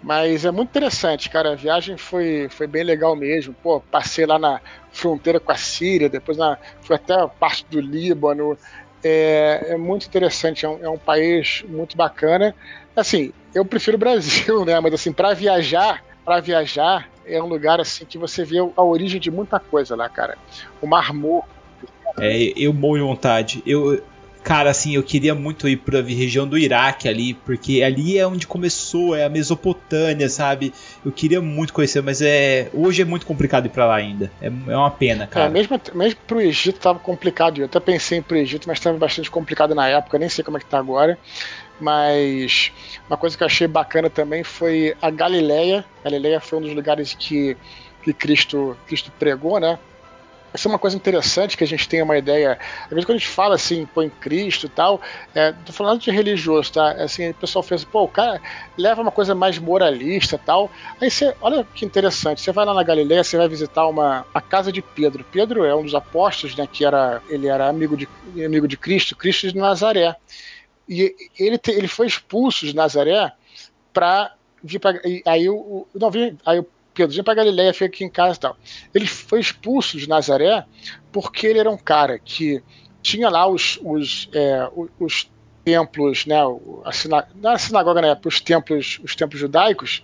Mas é muito interessante, cara. A viagem foi, foi bem legal mesmo. Pô, passei lá na fronteira com a Síria, depois na, fui até a parte do Líbano. É, é muito interessante, é um, é um, país muito bacana. Assim, eu prefiro o Brasil, [LAUGHS] né? Mas assim, para viajar, para viajar é um lugar assim que você vê a origem de muita coisa lá, cara. O Mar Morto. É, eu morro de vontade. Eu, Cara, assim, eu queria muito ir pra região do Iraque ali, porque ali é onde começou, é a Mesopotâmia, sabe? Eu queria muito conhecer, mas é hoje é muito complicado ir pra lá ainda. É, é uma pena, cara. É, mesmo, mesmo pro Egito tava complicado. Eu até pensei em pro Egito, mas tava bastante complicado na época, nem sei como é que tá agora. Mas uma coisa que eu achei bacana também foi a Galileia. A Galileia foi um dos lugares que, que Cristo, Cristo pregou, né? Essa é uma coisa interessante que a gente tem uma ideia. Às vezes, quando a gente fala assim, põe Cristo e tal, é, tô falando de religioso, tá? Assim, o pessoal pensa, pô, o cara leva uma coisa mais moralista tal. Aí você, olha que interessante, você vai lá na Galileia, você vai visitar uma, a casa de Pedro. Pedro é um dos apóstolos, né? Que era, ele era amigo de, amigo de Cristo, Cristo de Nazaré. E ele, te, ele foi expulso de Nazaré para vir para. Aí o. Não, vi, aí o Pedro, vem para Galileia, fica aqui em casa e tal. Ele foi expulso de Nazaré porque ele era um cara que tinha lá os, os, é, os templos, né, a sina, não a sinagoga, né, os templos, os templos judaicos,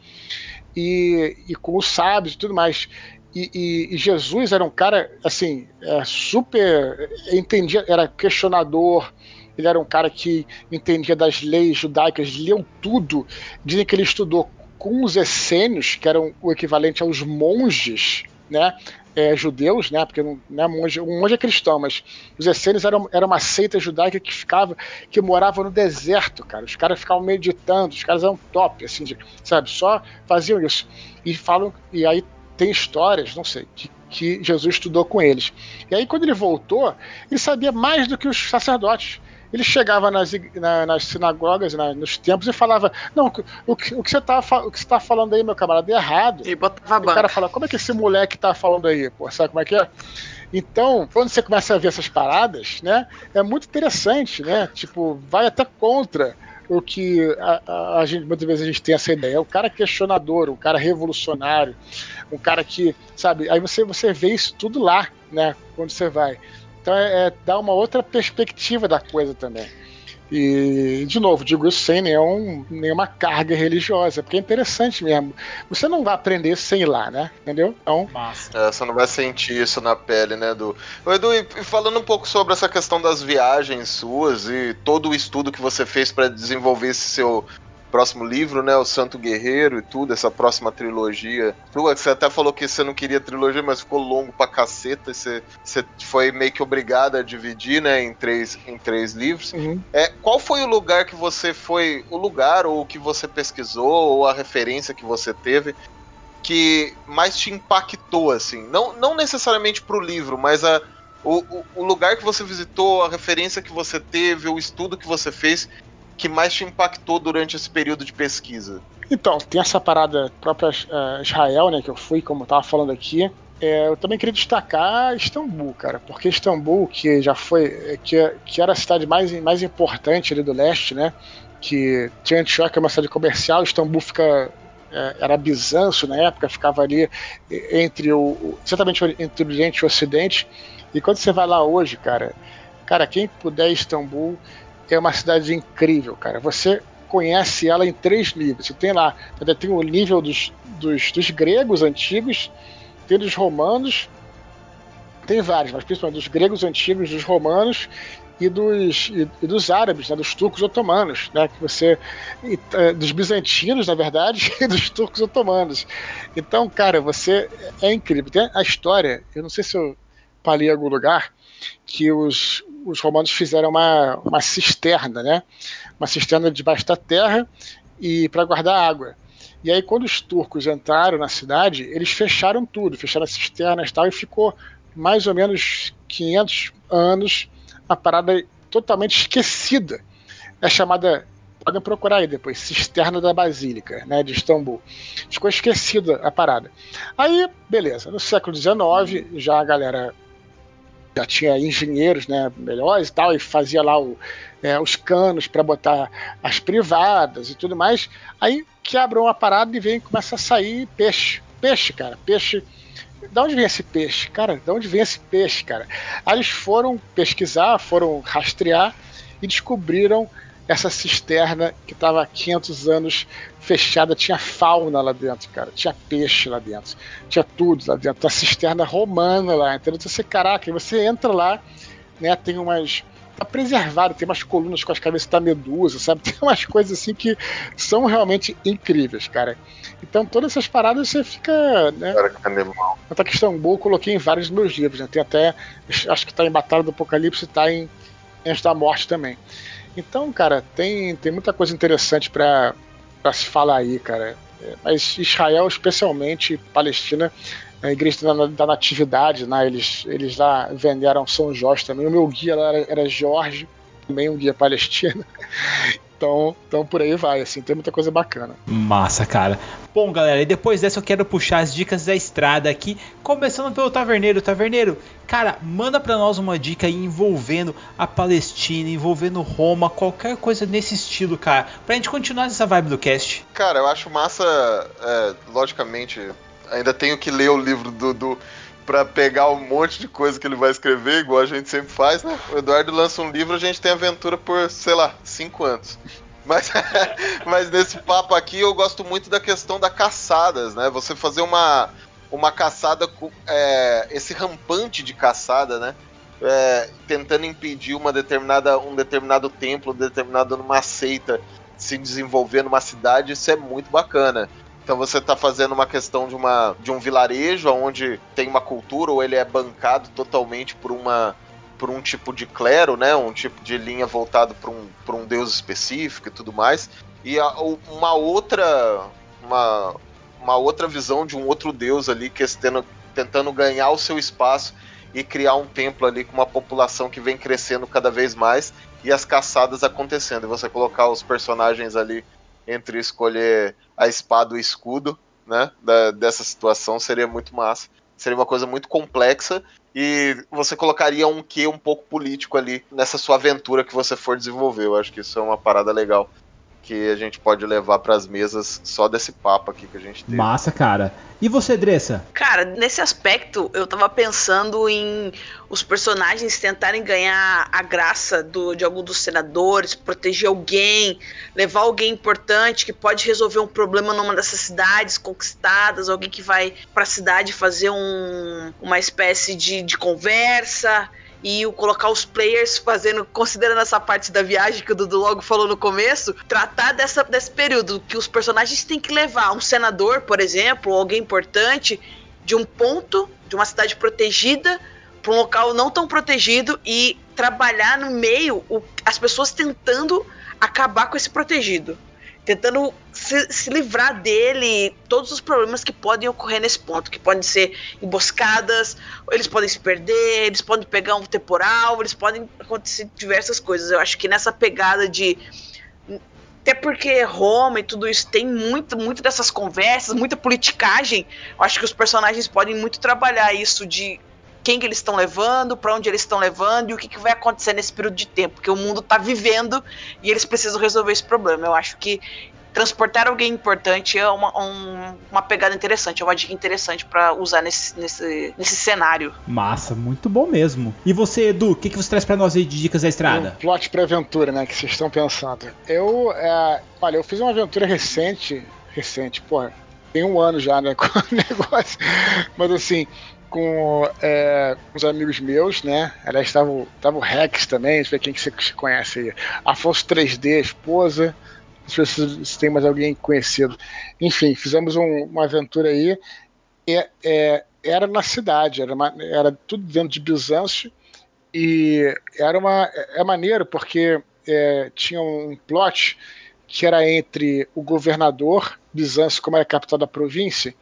e, e com os sábios e tudo mais. E, e, e, Jesus era um cara, assim, é, super. Entendia, era questionador, ele era um cara que entendia das leis judaicas, leu tudo. Dizem que ele estudou com os essênios, que eram o equivalente aos monges, né? É, judeus, né? Porque não, é monge, um monge é cristão, mas os essênios eram, era uma seita judaica que ficava, que morava no deserto, cara. Os caras ficavam meditando, os caras eram top, assim, de, sabe? Só faziam isso. E falam, e aí tem histórias, não sei, de que Jesus estudou com eles. E aí, quando ele voltou, ele sabia mais do que os sacerdotes ele chegava nas, na, nas sinagogas, na, nos templos e falava: Não, o, o, que, o que você está tá falando aí, meu camarada, é errado. E botava o cara fala: Como é que esse moleque está falando aí? Pô, sabe como é que é? Então, quando você começa a ver essas paradas, né, é muito interessante, né? Tipo, vai até contra o que a, a, a, gente, muitas vezes a gente tem essa ideia. É o cara questionador, o cara revolucionário, um cara que, sabe, aí você, você vê isso tudo lá, né, quando você vai. Então é, é dar uma outra perspectiva da coisa também. E, de novo, digo isso sem nenhum, nenhuma carga religiosa, porque é interessante mesmo. Você não vai aprender sem ir lá, né? Entendeu? Então. É, você não vai sentir isso na pele, né, Edu? Edu, e falando um pouco sobre essa questão das viagens suas e todo o estudo que você fez para desenvolver esse seu próximo livro, né? O Santo Guerreiro e tudo, essa próxima trilogia. Você até falou que você não queria trilogia, mas ficou longo pra caceta. Você, você foi meio que obrigado a dividir, né? Em três, em três livros. Uhum. É, qual foi o lugar que você foi. O lugar, ou o que você pesquisou, ou a referência que você teve que mais te impactou, assim? Não, não necessariamente pro livro, mas a, o, o, lugar que você visitou, a referência que você teve, o estudo que você fez que mais te impactou durante esse período de pesquisa? Então, tem essa parada própria uh, Israel, né, que eu fui, como eu tava falando aqui. É, eu também queria destacar Istambul, cara, porque Istambul, que já foi, é, que, que era a cidade mais, mais importante ali do leste, né, que tinha Antioquia, é uma cidade comercial, Istambul fica era Bizâncio na época, ficava ali entre o exatamente entre o Oriente e o Ocidente. E quando você vai lá hoje, cara, cara, quem puder Istambul, é uma cidade incrível, cara. Você conhece ela em três níveis. Você tem lá, tem o nível dos, dos, dos gregos antigos, tem dos romanos, tem vários, mas principalmente dos gregos antigos, dos romanos e dos, e, e dos árabes, né, dos turcos otomanos, né, que você e, é, dos bizantinos, na verdade, [LAUGHS] e dos turcos otomanos. Então, cara, você é incrível. Tem a história, eu não sei se eu falei em algum lugar, que os, os romanos fizeram uma, uma cisterna, né? Uma cisterna debaixo da terra e para guardar água. E aí quando os turcos entraram na cidade, eles fecharam tudo, fecharam as cisternas e tal, e ficou mais ou menos 500 anos a parada totalmente esquecida. É chamada podem procurar aí depois, Cisterna da Basílica, né, de Istambul. Ficou esquecida a parada. Aí, beleza, no século XIX, já a galera já tinha engenheiros né, melhores e tal, e fazia lá o, é, os canos para botar as privadas e tudo mais. Aí quebram a parada e vem começa a sair peixe. Peixe, cara, peixe. Da onde vem esse peixe? Cara, da onde vem esse peixe, cara? Aí eles foram pesquisar, foram rastrear e descobriram essa cisterna que estava há 500 anos fechada, tinha fauna lá dentro, cara. Tinha peixe lá dentro. Tinha tudo lá dentro. A cisterna romana lá, entendeu? Então você, caraca, você entra lá, né? Tem umas. Tá preservado, tem umas colunas com as cabeças da medusa, sabe? [LAUGHS] Tem umas coisas assim que são realmente incríveis, cara. Então todas essas paradas você fica. Né? Animal. Outra questão boa, eu coloquei em vários dos meus livros, né? Tem até. Acho que tá em Batalha do Apocalipse e tá em Antes da Morte também. Então, cara, tem, tem muita coisa interessante para se falar aí, cara. É, mas Israel, especialmente Palestina, a igreja da, da Natividade, né? Eles, eles lá venderam São Jorge também. O meu guia lá era, era Jorge, também um guia palestino. Então, então por aí vai, assim, tem muita coisa bacana. Massa, cara. Bom, galera, e depois dessa eu quero puxar as dicas da estrada aqui, começando pelo Taverneiro. Taverneiro, cara, manda pra nós uma dica aí envolvendo a Palestina, envolvendo Roma, qualquer coisa nesse estilo, cara, pra gente continuar essa vibe do cast. Cara, eu acho massa, é, logicamente, ainda tenho que ler o livro do, do para pegar um monte de coisa que ele vai escrever, igual a gente sempre faz, né? O Eduardo lança um livro, a gente tem aventura por, sei lá, cinco anos. Mas, [LAUGHS] mas nesse papo aqui eu gosto muito da questão da caçadas, né? Você fazer uma, uma caçada com é, esse rampante de caçada, né? É, tentando impedir uma determinada, um determinado templo, determinado uma seita se desenvolver numa cidade, isso é muito bacana. Então você está fazendo uma questão de, uma, de um vilarejo onde tem uma cultura ou ele é bancado totalmente por uma por um tipo de clero, né? Um tipo de linha voltado para um, um deus específico e tudo mais. E a, uma outra uma, uma outra visão de um outro deus ali que tendo, tentando ganhar o seu espaço e criar um templo ali com uma população que vem crescendo cada vez mais e as caçadas acontecendo. E você colocar os personagens ali entre escolher a espada e o escudo, né? Da, dessa situação seria muito massa. Seria uma coisa muito complexa e você colocaria um quê um pouco político ali nessa sua aventura que você for desenvolver. Eu acho que isso é uma parada legal que a gente pode levar para as mesas só desse papo aqui que a gente teve. Massa, cara. E você, Dressa? Cara, nesse aspecto, eu tava pensando em os personagens tentarem ganhar a graça do, de algum dos senadores, proteger alguém, levar alguém importante que pode resolver um problema numa dessas cidades conquistadas, alguém que vai para a cidade fazer um, uma espécie de, de conversa e o colocar os players fazendo, considerando essa parte da viagem que o Dudu logo falou no começo, tratar dessa, desse período que os personagens têm que levar um senador, por exemplo, ou alguém importante, de um ponto, de uma cidade protegida, para um local não tão protegido e trabalhar no meio o, as pessoas tentando acabar com esse protegido tentando se, se, livrar dele, todos os problemas que podem ocorrer nesse ponto, que podem ser emboscadas, eles podem se perder, eles podem pegar um temporal, eles podem acontecer diversas coisas. Eu acho que nessa pegada de até porque Roma e tudo isso tem muito, muito dessas conversas, muita politicagem. Eu acho que os personagens podem muito trabalhar isso de quem que eles estão levando, para onde eles estão levando e o que, que vai acontecer nesse período de tempo, porque o mundo está vivendo e eles precisam resolver esse problema. Eu acho que transportar alguém importante é uma, um, uma pegada interessante, é uma dica interessante para usar nesse, nesse, nesse cenário. Massa, muito bom mesmo. E você, Edu, o que, que você traz para nós aí de dicas da estrada? Um plot pra aventura, né, que vocês estão pensando. Eu, é, olha, eu fiz uma aventura recente, recente, porra, tem um ano já, né, [LAUGHS] com o negócio, mas assim, com é, uns amigos meus, né? Aliás, estava o Rex também, eu ver quem que você conhece aí. Afonso 3D, esposa. Não sei se tem mais alguém conhecido. Enfim, fizemos um, uma aventura aí. E, é, era na cidade, era, uma, era tudo dentro de Bizâncio. E era uma. É maneiro porque é, tinha um plot que era entre o governador, Bizâncio, como era a capital da província,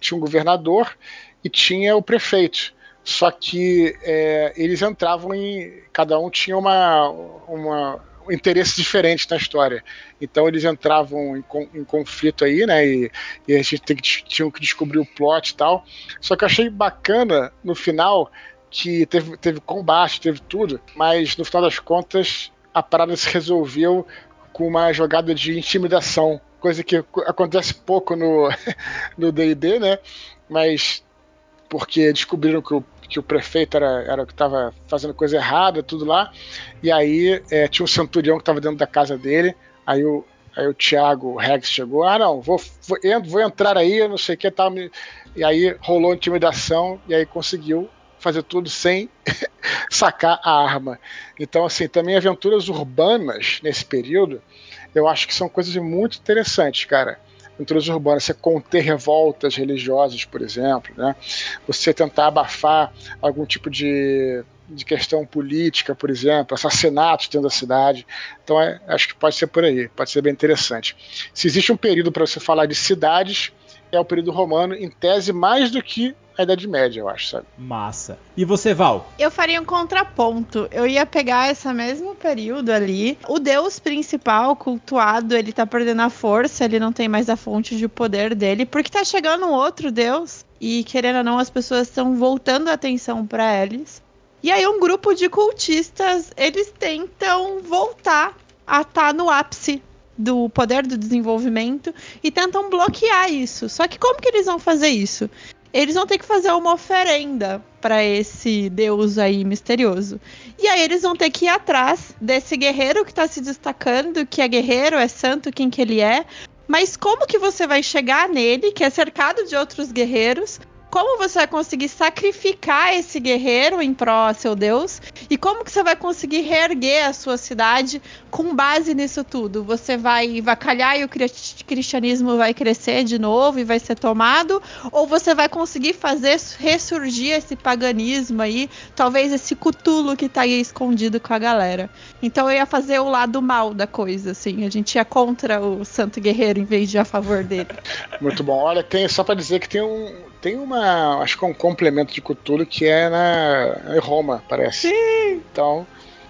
tinha um governador e tinha o prefeito. Só que é, eles entravam em. Cada um tinha uma, uma, um interesse diferente na história. Então eles entravam em, em conflito aí, né? E, e a gente tem que, tinha que descobrir o plot e tal. Só que eu achei bacana no final que teve, teve combate, teve tudo, mas no final das contas a parada se resolveu com uma jogada de intimidação, coisa que acontece pouco no [LAUGHS] no D&D, né? Mas porque descobriram que o, que o prefeito era, era que estava fazendo coisa errada, tudo lá. E aí é, tinha um centurião que estava dentro da casa dele. Aí o, aí o Thiago Rex chegou: ah, não, vou, vou, vou entrar aí, não sei o que tal. E aí rolou intimidação e aí conseguiu fazer tudo sem [LAUGHS] sacar a arma. Então, assim, também aventuras urbanas nesse período, eu acho que são coisas muito interessantes, cara aventuras urbanas, você conter revoltas religiosas, por exemplo, né? você tentar abafar algum tipo de, de questão política, por exemplo, assassinatos dentro da cidade. Então, é, acho que pode ser por aí, pode ser bem interessante. Se existe um período para você falar de cidades, é o período romano, em tese, mais do que a Idade Média, eu acho, sabe? Massa. E você, Val? Eu faria um contraponto. Eu ia pegar esse mesmo período ali. O deus principal, cultuado, ele tá perdendo a força, ele não tem mais a fonte de poder dele, porque tá chegando um outro deus. E querendo ou não, as pessoas estão voltando a atenção para eles. E aí um grupo de cultistas, eles tentam voltar a estar tá no ápice do poder do desenvolvimento e tentam bloquear isso. Só que como que eles vão fazer isso? eles vão ter que fazer uma oferenda para esse deus aí misterioso. E aí eles vão ter que ir atrás desse guerreiro que está se destacando, que é guerreiro, é santo, quem que ele é. Mas como que você vai chegar nele, que é cercado de outros guerreiros? Como você vai conseguir sacrificar esse guerreiro em pró a seu Deus e como que você vai conseguir reerguer a sua cidade com base nisso tudo. Você vai vacalhar e o cristianismo vai crescer de novo e vai ser tomado ou você vai conseguir fazer ressurgir esse paganismo aí, talvez esse cutulo que tá aí escondido com a galera. Então eu ia fazer o lado mal da coisa, assim. A gente ia contra o Santo Guerreiro em vez de a favor dele. [LAUGHS] Muito bom. Olha, tem só para dizer que tem um tem uma, acho que é um complemento de Cthulhu que é na em Roma, parece. Sim. Então,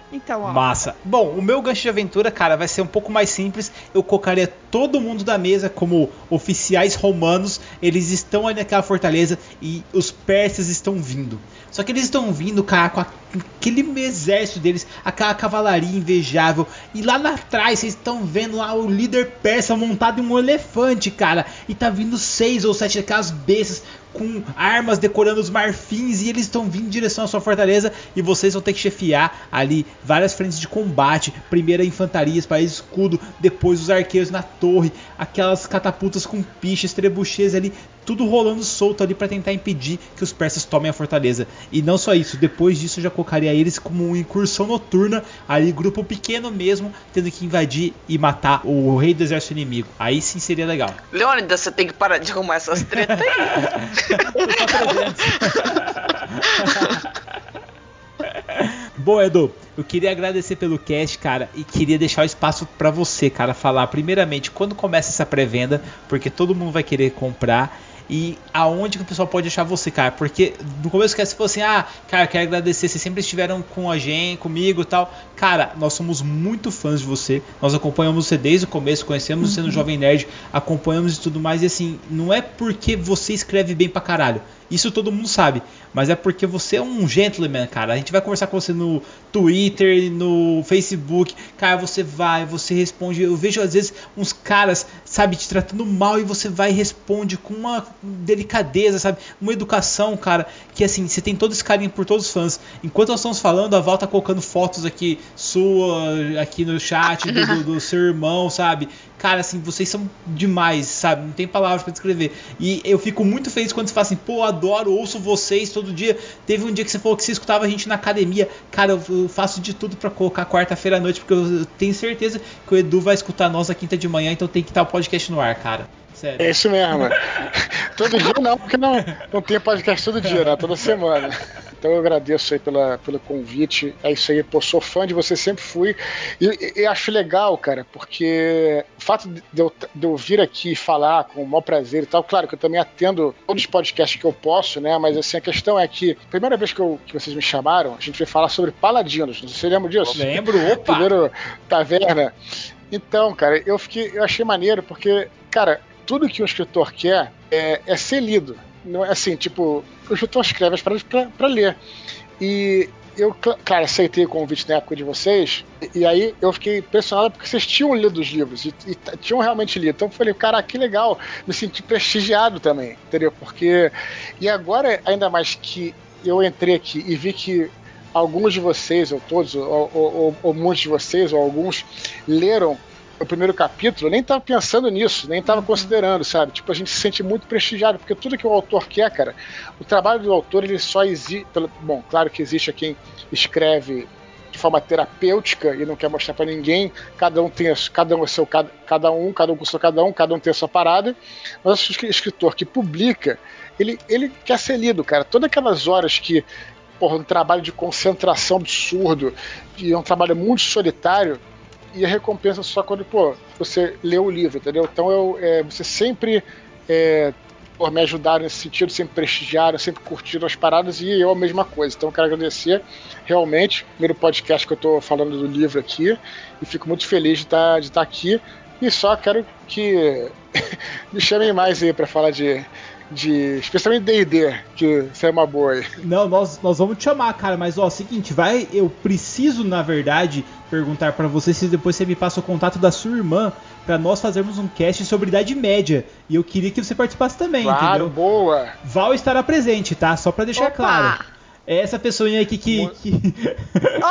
então, ó. Massa. Bom, o meu gancho de aventura, cara, vai ser um pouco mais simples. Eu colocaria todo mundo da mesa como oficiais romanos. Eles estão ali naquela fortaleza e os persas estão vindo. Só que eles estão vindo, cara, com aquele exército deles, aquela cavalaria invejável. E lá atrás vocês estão vendo lá o líder persa montado em um elefante, cara. E tá vindo seis ou sete daquelas bestas com armas decorando os marfins e eles estão vindo em direção à sua fortaleza e vocês vão ter que chefiar ali várias frentes de combate. Primeiro a infantaria, para escudo, depois os arqueiros na torre, aquelas catapultas com piches, trebuchês ali, tudo rolando solto ali para tentar impedir que os persas tomem a fortaleza. E não só isso, depois disso eu já colocaria eles como uma incursão noturna, ali grupo pequeno mesmo, tendo que invadir e matar o rei do exército inimigo. Aí sim seria legal. Leônidas, você tem que parar de arrumar essas tretas aí. [LAUGHS] Bom, Edu, eu queria agradecer pelo cast, cara, e queria deixar o espaço para você, cara, falar primeiramente quando começa essa pré-venda, porque todo mundo vai querer comprar e aonde que o pessoal pode achar você, cara? Porque no começo que você falou assim, ah, cara, quero agradecer, vocês sempre estiveram com a gente, comigo e tal. Cara, nós somos muito fãs de você, nós acompanhamos você desde o começo, conhecemos você no uhum. Jovem Nerd, acompanhamos e tudo mais, e assim, não é porque você escreve bem pra caralho, isso todo mundo sabe. Mas é porque você é um gentleman, cara. A gente vai conversar com você no Twitter, no Facebook. Cara, você vai, você responde. Eu vejo às vezes uns caras, sabe, te tratando mal e você vai e responde com uma delicadeza, sabe? Uma educação, cara. Que assim, você tem todo esse carinho por todos os fãs. Enquanto nós estamos falando, a Val tá colocando fotos aqui sua, aqui no chat, do, do, do seu irmão, sabe? Cara, assim, vocês são demais, sabe? Não tem palavras para descrever. E eu fico muito feliz quando você fala assim, pô, adoro, ouço vocês todo dia. Teve um dia que você falou que você escutava a gente na academia. Cara, eu faço de tudo para colocar quarta-feira à noite, porque eu tenho certeza que o Edu vai escutar nós a quinta de manhã, então tem que estar o podcast no ar, cara. Sério. É isso mesmo. [LAUGHS] todo dia não, porque não, não tem podcast todo dia, né? Toda semana. Então eu agradeço aí pela, pelo convite. É isso aí, pô, sou fã de você, sempre fui. E, e acho legal, cara, porque o fato de eu, de eu vir aqui falar com o maior prazer e tal, claro que eu também atendo todos os podcasts que eu posso, né? Mas assim, a questão é que, a primeira vez que, eu, que vocês me chamaram, a gente veio falar sobre paladinos. Não sei se você lembra disso? Lembro, opa! Primeiro taverna. Então, cara, eu fiquei, eu achei maneiro porque, cara, tudo que um escritor quer é, é ser lido. Não é assim, tipo, o escritor escreve as paradas para ler. E eu, claro, aceitei o convite na época de vocês, e aí eu fiquei impressionado porque vocês tinham lido os livros, e, e tinham realmente lido. Então eu falei, cara, que legal, me senti prestigiado também, entendeu? Porque. E agora, ainda mais que eu entrei aqui e vi que alguns de vocês, ou todos, ou, ou, ou, ou muitos de vocês, ou alguns, leram o primeiro capítulo, eu nem tava pensando nisso, nem tava uhum. considerando, sabe? Tipo, a gente se sente muito prestigiado, porque tudo que o autor quer, cara, o trabalho do autor, ele só existe. Bom, claro que existe quem escreve de forma terapêutica e não quer mostrar para ninguém, cada um tem cada um seu cada, cada um, cada um com seu cada um, cada um tem a sua parada. Mas o escritor que publica, ele, ele quer ser lido, cara. Todas aquelas horas que porra, um trabalho de concentração absurdo, e é um trabalho muito solitário, e a recompensa só quando, pô, você lê o livro, entendeu? Então eu, é, você sempre é, por me ajudaram nesse sentido, sempre prestigiaram, sempre curtiram as paradas e eu a mesma coisa. Então eu quero agradecer realmente, primeiro podcast que eu estou falando do livro aqui e fico muito feliz de estar tá, de tá aqui e só quero que [LAUGHS] me chamem mais aí para falar de de. Especialmente DD, que isso é uma boa aí. Não, nós, nós vamos te chamar, cara, mas ó, seguinte, vai. Eu preciso, na verdade, perguntar para você se depois você me passa o contato da sua irmã para nós fazermos um cast sobre Idade Média. E eu queria que você participasse também, claro, entendeu? boa! Val estará presente, tá? Só para deixar Opa! claro. É essa pessoinha aqui que. que...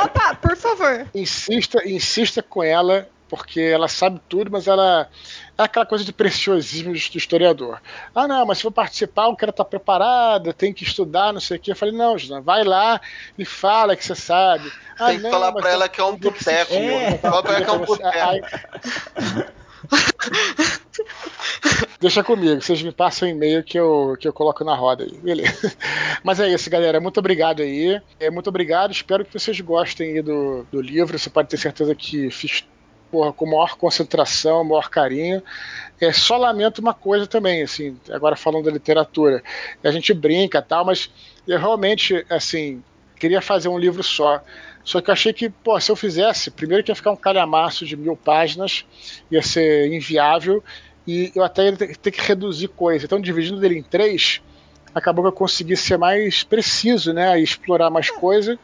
Opa, por favor. Insista, insista com ela porque ela sabe tudo, mas ela é aquela coisa de preciosismo do historiador. Ah, não, mas se for participar, eu quero estar preparado, tem que estudar, não sei o quê. Eu falei, não, José, vai lá e fala que você sabe. Ah, tem que não, falar pra ela que é um boteco. É. Fala pra ela que é um boteco. Deixa comigo, vocês me passam um e-mail que eu, que eu coloco na roda aí, beleza. Mas é isso, galera. Muito obrigado aí. É, muito obrigado. Espero que vocês gostem aí do, do livro. Você pode ter certeza que fiz porra, com maior concentração, maior carinho. É, só lamento uma coisa também, assim, agora falando da literatura. A gente brinca tal, mas eu realmente, assim, queria fazer um livro só. Só que eu achei que, pô, se eu fizesse, primeiro que ia ficar um calhamaço de mil páginas, ia ser inviável, e eu até ia ter ter que reduzir coisa. Então, dividindo ele em três, acabou que eu consegui ser mais preciso, né? E explorar mais coisa.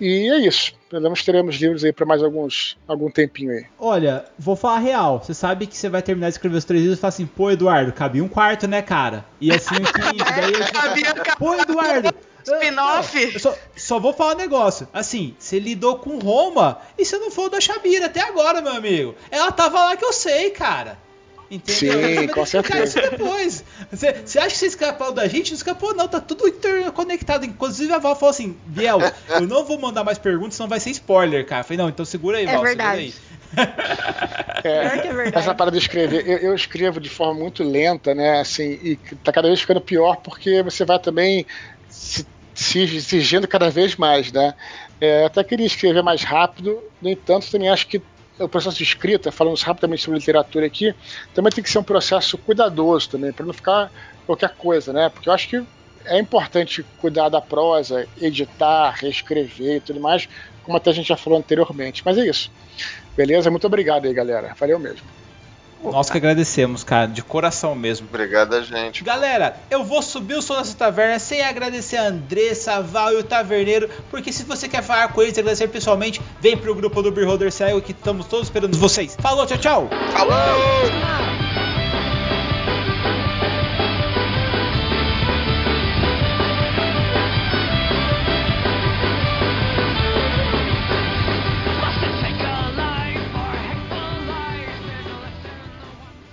E é isso. Pelo menos teremos livros aí para mais alguns algum tempinho aí. Olha, vou falar a real. Você sabe que você vai terminar de escrever os três livros e fala assim, pô, Eduardo, cabia um quarto, né, cara? E assim, que, daí eu [LAUGHS] Cabia- Pô, Eduardo! Spin-off. Só, só vou falar um negócio. Assim, você lidou com Roma e você não falou da Shabira até agora, meu amigo. Ela tava lá que eu sei, cara. Entendeu? Sim, com certeza. isso depois. Você, você acha que você escapou da gente? Não escapou, não. Tá tudo interconectado. Inclusive, a Val falou assim: Biel, eu não vou mandar mais perguntas, senão vai ser spoiler, cara. Eu falei, não, então segura aí, É Val. verdade. Segura aí. Pior que é verdade. Essa parada de escrever, eu, eu escrevo de forma muito lenta, né? Assim, e tá cada vez ficando pior porque você vai também se, se exigindo cada vez mais, né? É, eu até queria escrever mais rápido, no entanto, também acho que o processo de escrita, falando rapidamente sobre literatura aqui, também tem que ser um processo cuidadoso também, para não ficar qualquer coisa, né? Porque eu acho que é importante cuidar da prosa, editar, reescrever e tudo mais, como até a gente já falou anteriormente. Mas é isso. Beleza? Muito obrigado aí, galera. Valeu mesmo. Nós que agradecemos, cara, de coração mesmo. Obrigado, gente. Galera, eu vou subir o som dessa taverna sem agradecer a Andressa, a Val e o Taverneiro, porque se você quer falar com eles e agradecer pessoalmente, vem pro grupo do Beholder Cego que estamos todos esperando vocês. Falou, tchau, tchau! Falou!